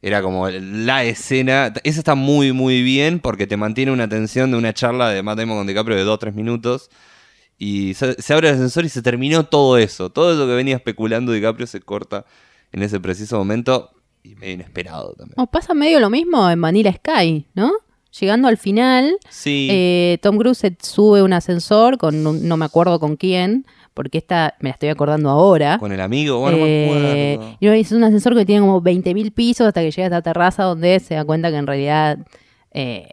Era como la escena. Esa está muy, muy bien porque te mantiene una tensión de una charla de Matt Damon con DiCaprio de 2-3 minutos. Y se, se abre el ascensor y se terminó todo eso. Todo eso que venía especulando DiCaprio se corta en ese preciso momento y medio inesperado también. O pasa medio lo mismo en Vanilla Sky, ¿no? Llegando al final, Sí. eh, Tom Cruise se sube un ascensor con un- no me acuerdo con quién, porque esta me la estoy acordando ahora. con el amigo, bueno, no me Eh, acuerdo. y es un ascensor que tiene como 20.000 pisos hasta que llega a esta terraza donde se da cuenta que en realidad eh,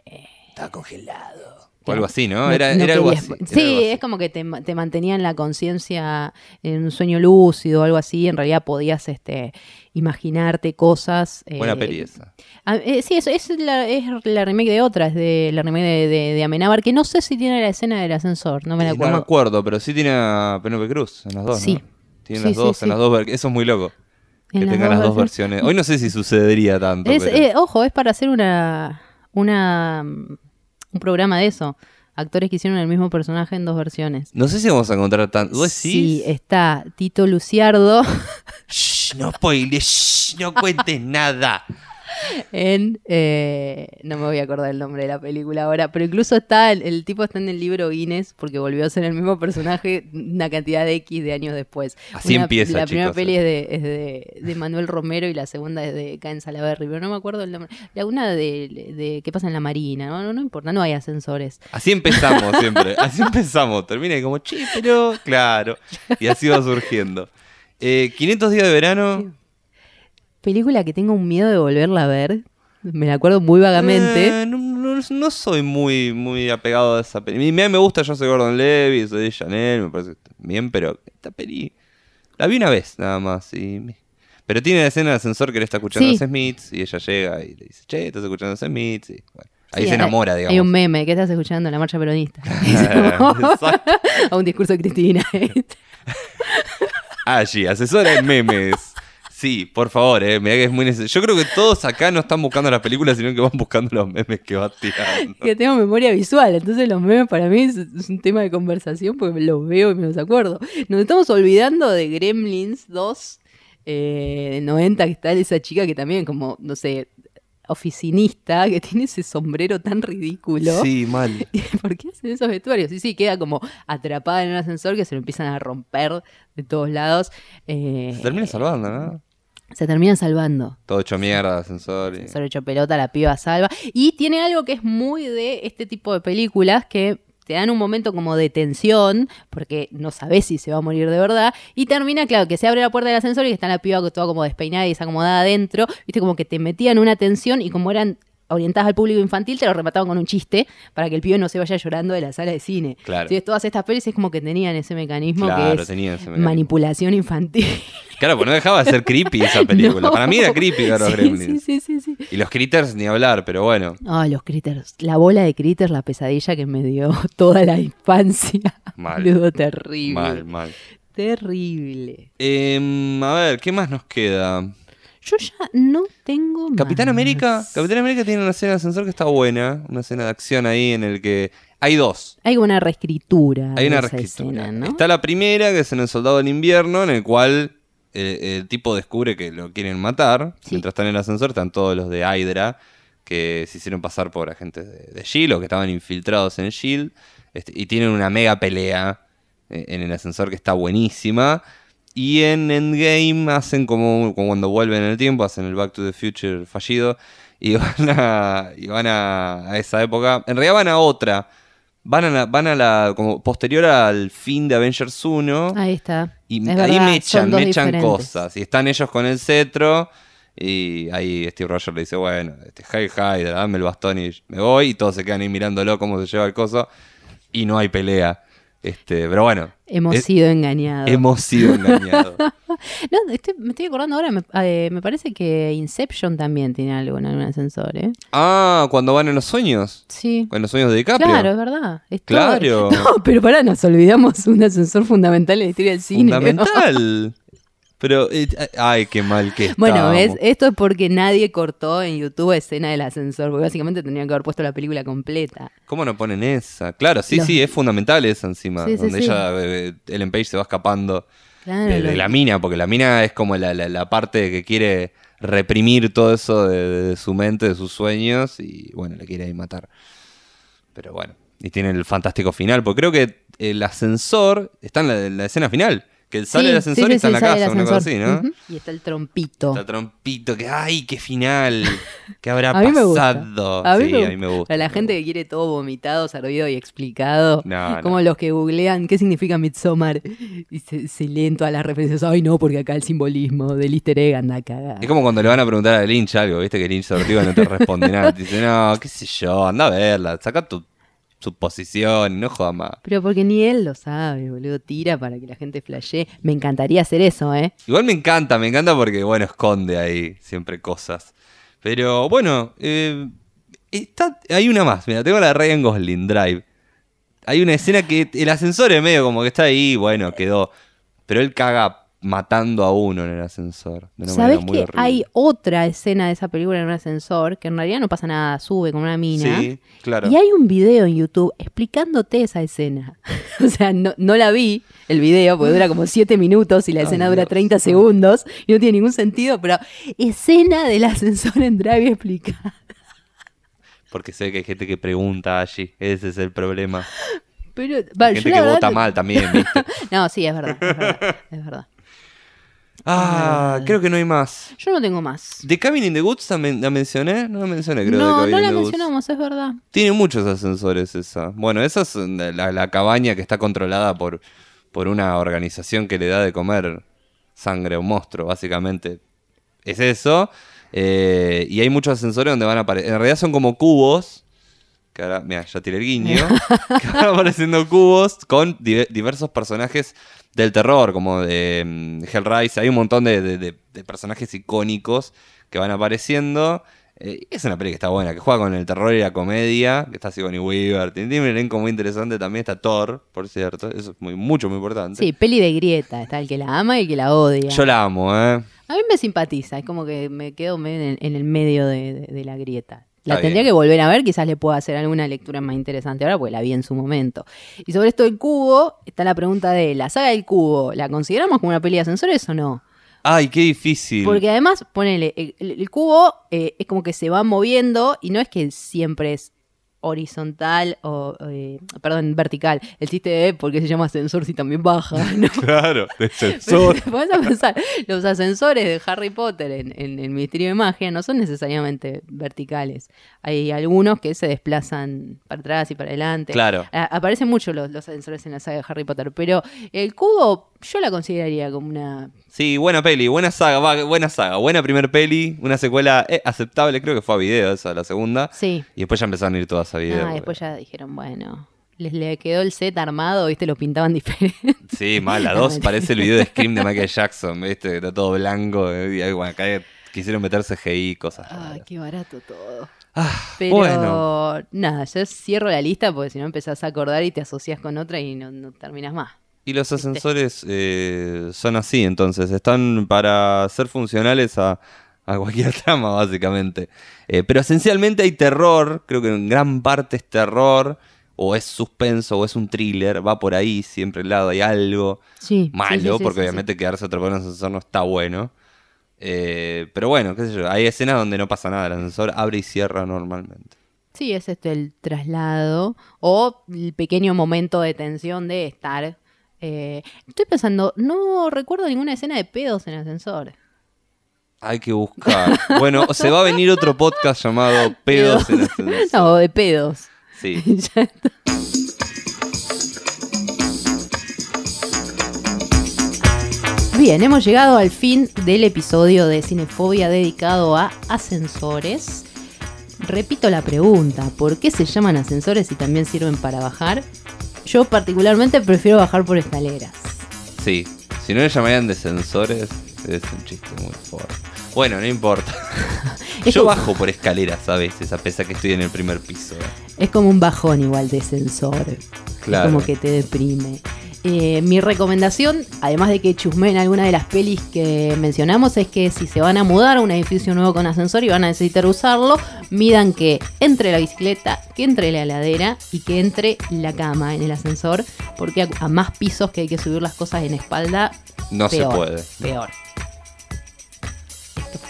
Está congelado. O algo así, ¿no? no- Era, no era algo así. era Sí, algo así. es como que te, te mantenía en la conciencia, en un sueño lúcido o algo así. En realidad podías este, imaginarte cosas. eh, Buena peli esa. Eh, sí, eso es la, es la remake de otra, es de la remake de, de, de Amenábar, que no sé si tiene la escena del ascensor, no me la Eh, acuerdo. No me acuerdo, pero sí tiene a Penelope Cruz en las dos. Sí. ¿no? Tiene Sí, las sí, dos, sí. en las dos Eso es muy loco. En que las tengan dos las dos versiones. Hoy no sé si sucedería tanto. Es, pero- eh, ojo, es para hacer una, una mm, un programa de eso. Actores que hicieron el mismo personaje en dos versiones. No sé si vamos a encontrar tanto. ¿Vos Sí, está Tito Luciardo Shh, no spoiles, no cuentes nada. En... eh, no me voy a acordar el nombre de la película ahora, pero incluso está, el, el tipo está en el libro Guinness porque volvió a ser el mismo personaje una cantidad de X de años después. Así Una- empieza, La primera peli eh. es, de, es de, de Manuel Romero y la segunda es de Caen Salaberry, pero no me acuerdo el nombre. La una de, de qué pasa en la Marina, no, no, no importa, no hay ascensores. Así empezamos siempre. Así empezamos. Termina como, che, pero. Claro. Y así va surgiendo. Eh, 500 días de verano. Película que tengo un miedo de volverla a ver. Me la acuerdo muy vagamente. Eh, no, no- no soy muy, muy apegado a esa peli. A mí me gusta, yo soy Gordon Levy, soy Chanel, me parece bien, pero esta peli la vi una vez nada más. Y me- Pero tiene la escena del ascensor que le está escuchando Sí. a Smiths y ella llega y le dice, che, estás escuchando a Smiths. Y, bueno, ahí Sí, se hay- enamora, digamos. Hay un meme que estás escuchando la marcha peronista. A un discurso de Cristina. Allí, asesora en memes. Sí, por favor, eh, mirá que es muy necesario. Yo creo que todos acá no están buscando las películas, sino que van buscando los memes que va tirando. que tengo memoria visual, entonces los memes para mí es, es un tema de conversación porque los veo y me los acuerdo. Nos estamos olvidando de Gremlins 2 eh, del 90, que está esa chica que también como, no sé, oficinista, que tiene ese sombrero tan ridículo. Sí, mal. ¿Por qué hacen esos vestuarios? Sí, sí, queda como atrapada en un ascensor que se lo empiezan a romper de todos lados. Eh, Se termina salvando, ¿no? Se terminan salvando. Todo hecho mierda, ascensor. y- lo hecho pelota, la piba salva. Y tiene algo que es muy de este tipo de películas que te dan un momento como de tensión, porque no sabes si se va a morir de verdad, y termina, claro, que se abre la puerta del ascensor y que está la piba toda como despeinada y desacomodada adentro, viste, como que te metían una tensión y como eran orientadas al público infantil, te lo remataban con un chiste para que el pibe no se vaya llorando de la sala de cine. Claro. Sí, todas estas pelis es como que tenían ese mecanismo Claro, que es tenía ese mecanismo. manipulación infantil. Claro, pues no dejaba de ser creepy esa película. No. Para mí era creepy Caro Sí, Gremlins. Sí, sí, sí, sí. Y los critters ni hablar, pero bueno. Ah, los critters. La bola de critters, la pesadilla que me dio toda la infancia. Mal. Boludo, terrible. Mal, mal. Terrible. Em, a ver, ¿qué más nos queda? Yo ya no tengo más. Capitán América, Capitán América tiene una escena de ascensor que está buena, una escena de acción ahí en el que hay dos. Hay una reescritura. Hay de una esa reescritura. escena, ¿no? Está la primera, que es en El Soldado del Invierno, en el cual eh, el tipo descubre que lo quieren matar. Sí. Mientras están en el ascensor, están todos los de Hydra, que se hicieron pasar por agentes de, de S.H.I.E.L.D. o que estaban infiltrados en S.H.I.E.L.D. este, y tienen una mega pelea eh, en el ascensor que está buenísima. Y en Endgame hacen como, como cuando vuelven en el tiempo, hacen el Back to the Future fallido. Y van a, y van a, a esa época. En realidad van a otra. Van a la, van a la como posterior al fin de Avengers 1. Ahí está. y Es ahí verdad, me echan, me echan diferentes. cosas. Y están ellos con el cetro. Y ahí Steve Rogers le dice, bueno, este, hi, hi, dame el bastón y me voy. Y todos se quedan ahí mirándolo cómo se lleva el coso. Y no hay pelea. Este, pero bueno. Hemos es- sido engañados. hemos sido engañados. No, estoy- me estoy acordando ahora, me, eh, me parece que Inception también tiene algo en algún ascensor, ¿eh? ah, cuando van en los sueños. Sí. En los sueños de DiCaprio. Claro, es verdad. Es todo- Claro. No, pero pará, nos olvidamos un ascensor fundamental en la historia del cine. Fundamental. Pero, eh, ay, qué mal que Bueno. Esto es porque nadie cortó en YouTube escena del ascensor, porque básicamente tendrían que haber puesto la película completa. ¿Cómo no ponen esa? Claro, sí, Los- sí, es fundamental esa encima. Sí, sí, donde sí. ella, eh, Ellen Page se va escapando Claro, de, la mina, porque la mina es como la, la- la parte que quiere reprimir todo eso de, de su mente, de sus sueños, y bueno, le quiere ahí matar. Pero bueno, y tiene el fantástico final, porque creo que el ascensor está en la, en la escena final, que sale Sí, del ascensor sí, y está en la casa, una cosa así. ¿no? Y está el trompito. Está trompito, que ¡ay, qué final! ¿Qué habrá A mí me gusta. pasado? A mí, sí, me, a mí me gusta. Para la gente que quiere todo vomitado, servido y explicado. No, no. Como los que googlean qué significa Midsommar. Y se, se leen todas las referencias. Ay, no, porque acá el simbolismo del easter egg anda a cagar. Es como cuando le van a preguntar a Lynch algo, viste que Lynch sortivo no te responde nada. Te dice, no, qué sé yo, anda a verla, saca tu suposición, no jodas más. Pero porque ni él lo sabe, boludo. Tira para que la gente flashee. Me encantaría hacer eso, ¿eh? Igual me encanta, me encanta porque, bueno, esconde ahí siempre cosas. Pero bueno, eh, está, hay una más, mira, tengo la de Ryan Gosling, Drive. Hay una escena que el ascensor es medio como que está ahí, bueno, quedó. Pero él caga matando a uno en el ascensor. De una ¿Sabés manera muy que horrible. hay otra escena de esa película en un ascensor que en realidad no pasa nada, sube con una mina? Sí, claro. Y hay un video en YouTube explicándote esa escena. o sea, no, no la vi, el video, porque dura como 7 minutos y la escena dura Dios. 30 segundos y no tiene ningún sentido, pero escena del ascensor en Drive explicada. Porque sé que hay gente que pregunta allí, ese es el problema. Pero, Hay va, yo gente la que verdad vota mal también, ¿viste? No, sí, es verdad, es verdad, es verdad. Ah, creo que no hay más. Yo no tengo más. ¿The Cabin in the Woods la, men- la mencioné? No la mencioné, creo. no, The Cabin no in la the Woods. mencionamos, es verdad. Tiene muchos ascensores esa. Bueno, esa es la, la cabaña que está controlada por, por una organización que le da de comer sangre a un monstruo, básicamente. Es eso. Eh, y hay muchos ascensores donde van a aparecer. En realidad son como cubos. Que ahora, mira, ya tiré el guiño. que van apareciendo cubos con diver- diversos personajes del terror, como de mm, Hellraiser. Hay un montón de, de- de- de personajes icónicos que van apareciendo. Eh, es una peli que está buena, que juega con el terror y la comedia, que está Sigourney Weaver. Tiene un elenco muy interesante también. Está Thor, por cierto. Eso es muy, mucho, muy importante. Sí, peli de grieta. Está el que la ama y el que la odia. Yo la amo, ¿eh? A mí me simpatiza, es como que me quedo medio en, en el medio de la grieta. La Está tendría bien. que volver a ver, quizás le pueda hacer alguna lectura más interesante ahora, porque la vi en su momento. Y sobre esto del cubo, está la pregunta de, ¿la saga del cubo, ¿la consideramos como una peli de ascensores o no? Ay, qué difícil. Porque además, ponele, el, el- el cubo eh, es como que se va moviendo y no es que siempre es horizontal o, eh, perdón, vertical. El chiste de, ¿por qué se llama ascensor si también baja? ¿no? Claro, de a pensar, los ascensores de Harry Potter en, en el Ministerio de Magia no son necesariamente verticales. Hay algunos que se desplazan para atrás y para adelante. Claro. A- aparecen mucho los, los ascensores en la saga de Harry Potter, pero el cubo yo la consideraría como una... Sí, buena peli, buena saga, va, buena saga, buena primer peli, una secuela eh, aceptable, creo que fue a video esa, la segunda. Sí. Y después ya empezaron a ir todas a video. Ah, después ya dijeron, bueno, les le quedó el set armado, viste, lo pintaban diferente. Sí, mal, la No, 2 mentira. parece el video de Scream de Michael Jackson, ¿viste? Está todo blanco. eh, Y ahí, bueno, acá quisieron meter CGI, cosas. Raras. qué barato todo. Ah, Pero Bueno, nada, yo cierro la lista porque si no empezás a acordar y te asocias con otra y no, no terminas más. Y los ascensores eh, son así, entonces, están para ser funcionales a, a cualquier trama, básicamente. Eh, pero esencialmente hay terror, creo que en gran parte es terror, o es suspenso, o es un thriller, va por ahí, siempre al lado hay algo Sí. malo, sí, sí, porque obviamente quedarse atrapado en un ascensor no está bueno. Eh, pero bueno, qué sé yo, hay escenas donde no pasa nada, el ascensor abre y cierra normalmente. Sí, es este el traslado o el pequeño momento de tensión de estar. Eh, estoy pensando, no recuerdo ninguna escena de pedos en el ascensor. Hay que buscar. Bueno, se va a venir otro podcast llamado Pedos en Ascensor. No, de pedos. Sí. Ya está. Bien, hemos llegado al fin del episodio de Cinefobia dedicado a ascensores. Repito la pregunta, ¿por qué se llaman ascensores y también sirven para bajar? Yo particularmente prefiero bajar por escaleras. Sí. Si no le llamarían descensores, es un chiste muy fuerte. Bueno, no importa. Yo como- bajo por escaleras a veces, a pesar que estoy en el primer piso. Es como un bajón igual de sensor. Claro. Es como que te deprime. Eh, mi recomendación, además de que chusmeen alguna de las pelis que mencionamos, es que si se van a mudar a un edificio nuevo con ascensor y van a necesitar usarlo, midan que entre la bicicleta, que entre la heladera y que entre la cama en el ascensor, porque a, a más pisos que hay que subir las cosas en espalda, No peor, se puede. Peor.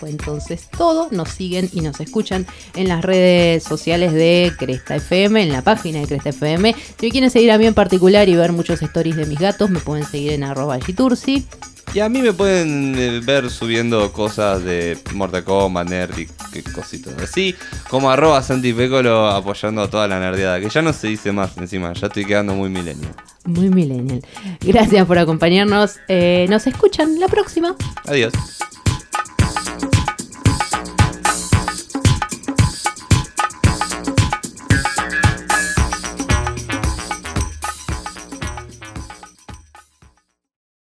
Fue entonces todo. Nos siguen y nos escuchan en las redes sociales de Cresta FM, en la página de Cresta FM. Si me quieren seguir a mí en particular y ver muchos stories de mis gatos, me pueden seguir en arroba Gitursi. Y a mí me pueden eh, ver subiendo cosas de Mortal Kombat, Nerd y qué cositas así. Como arroba Santi Pécolo apoyando a toda la nerdeada. Que ya no se dice más encima, ya estoy quedando muy milenio. Muy millennial. Gracias por acompañarnos. Eh, nos escuchan la próxima. Adiós.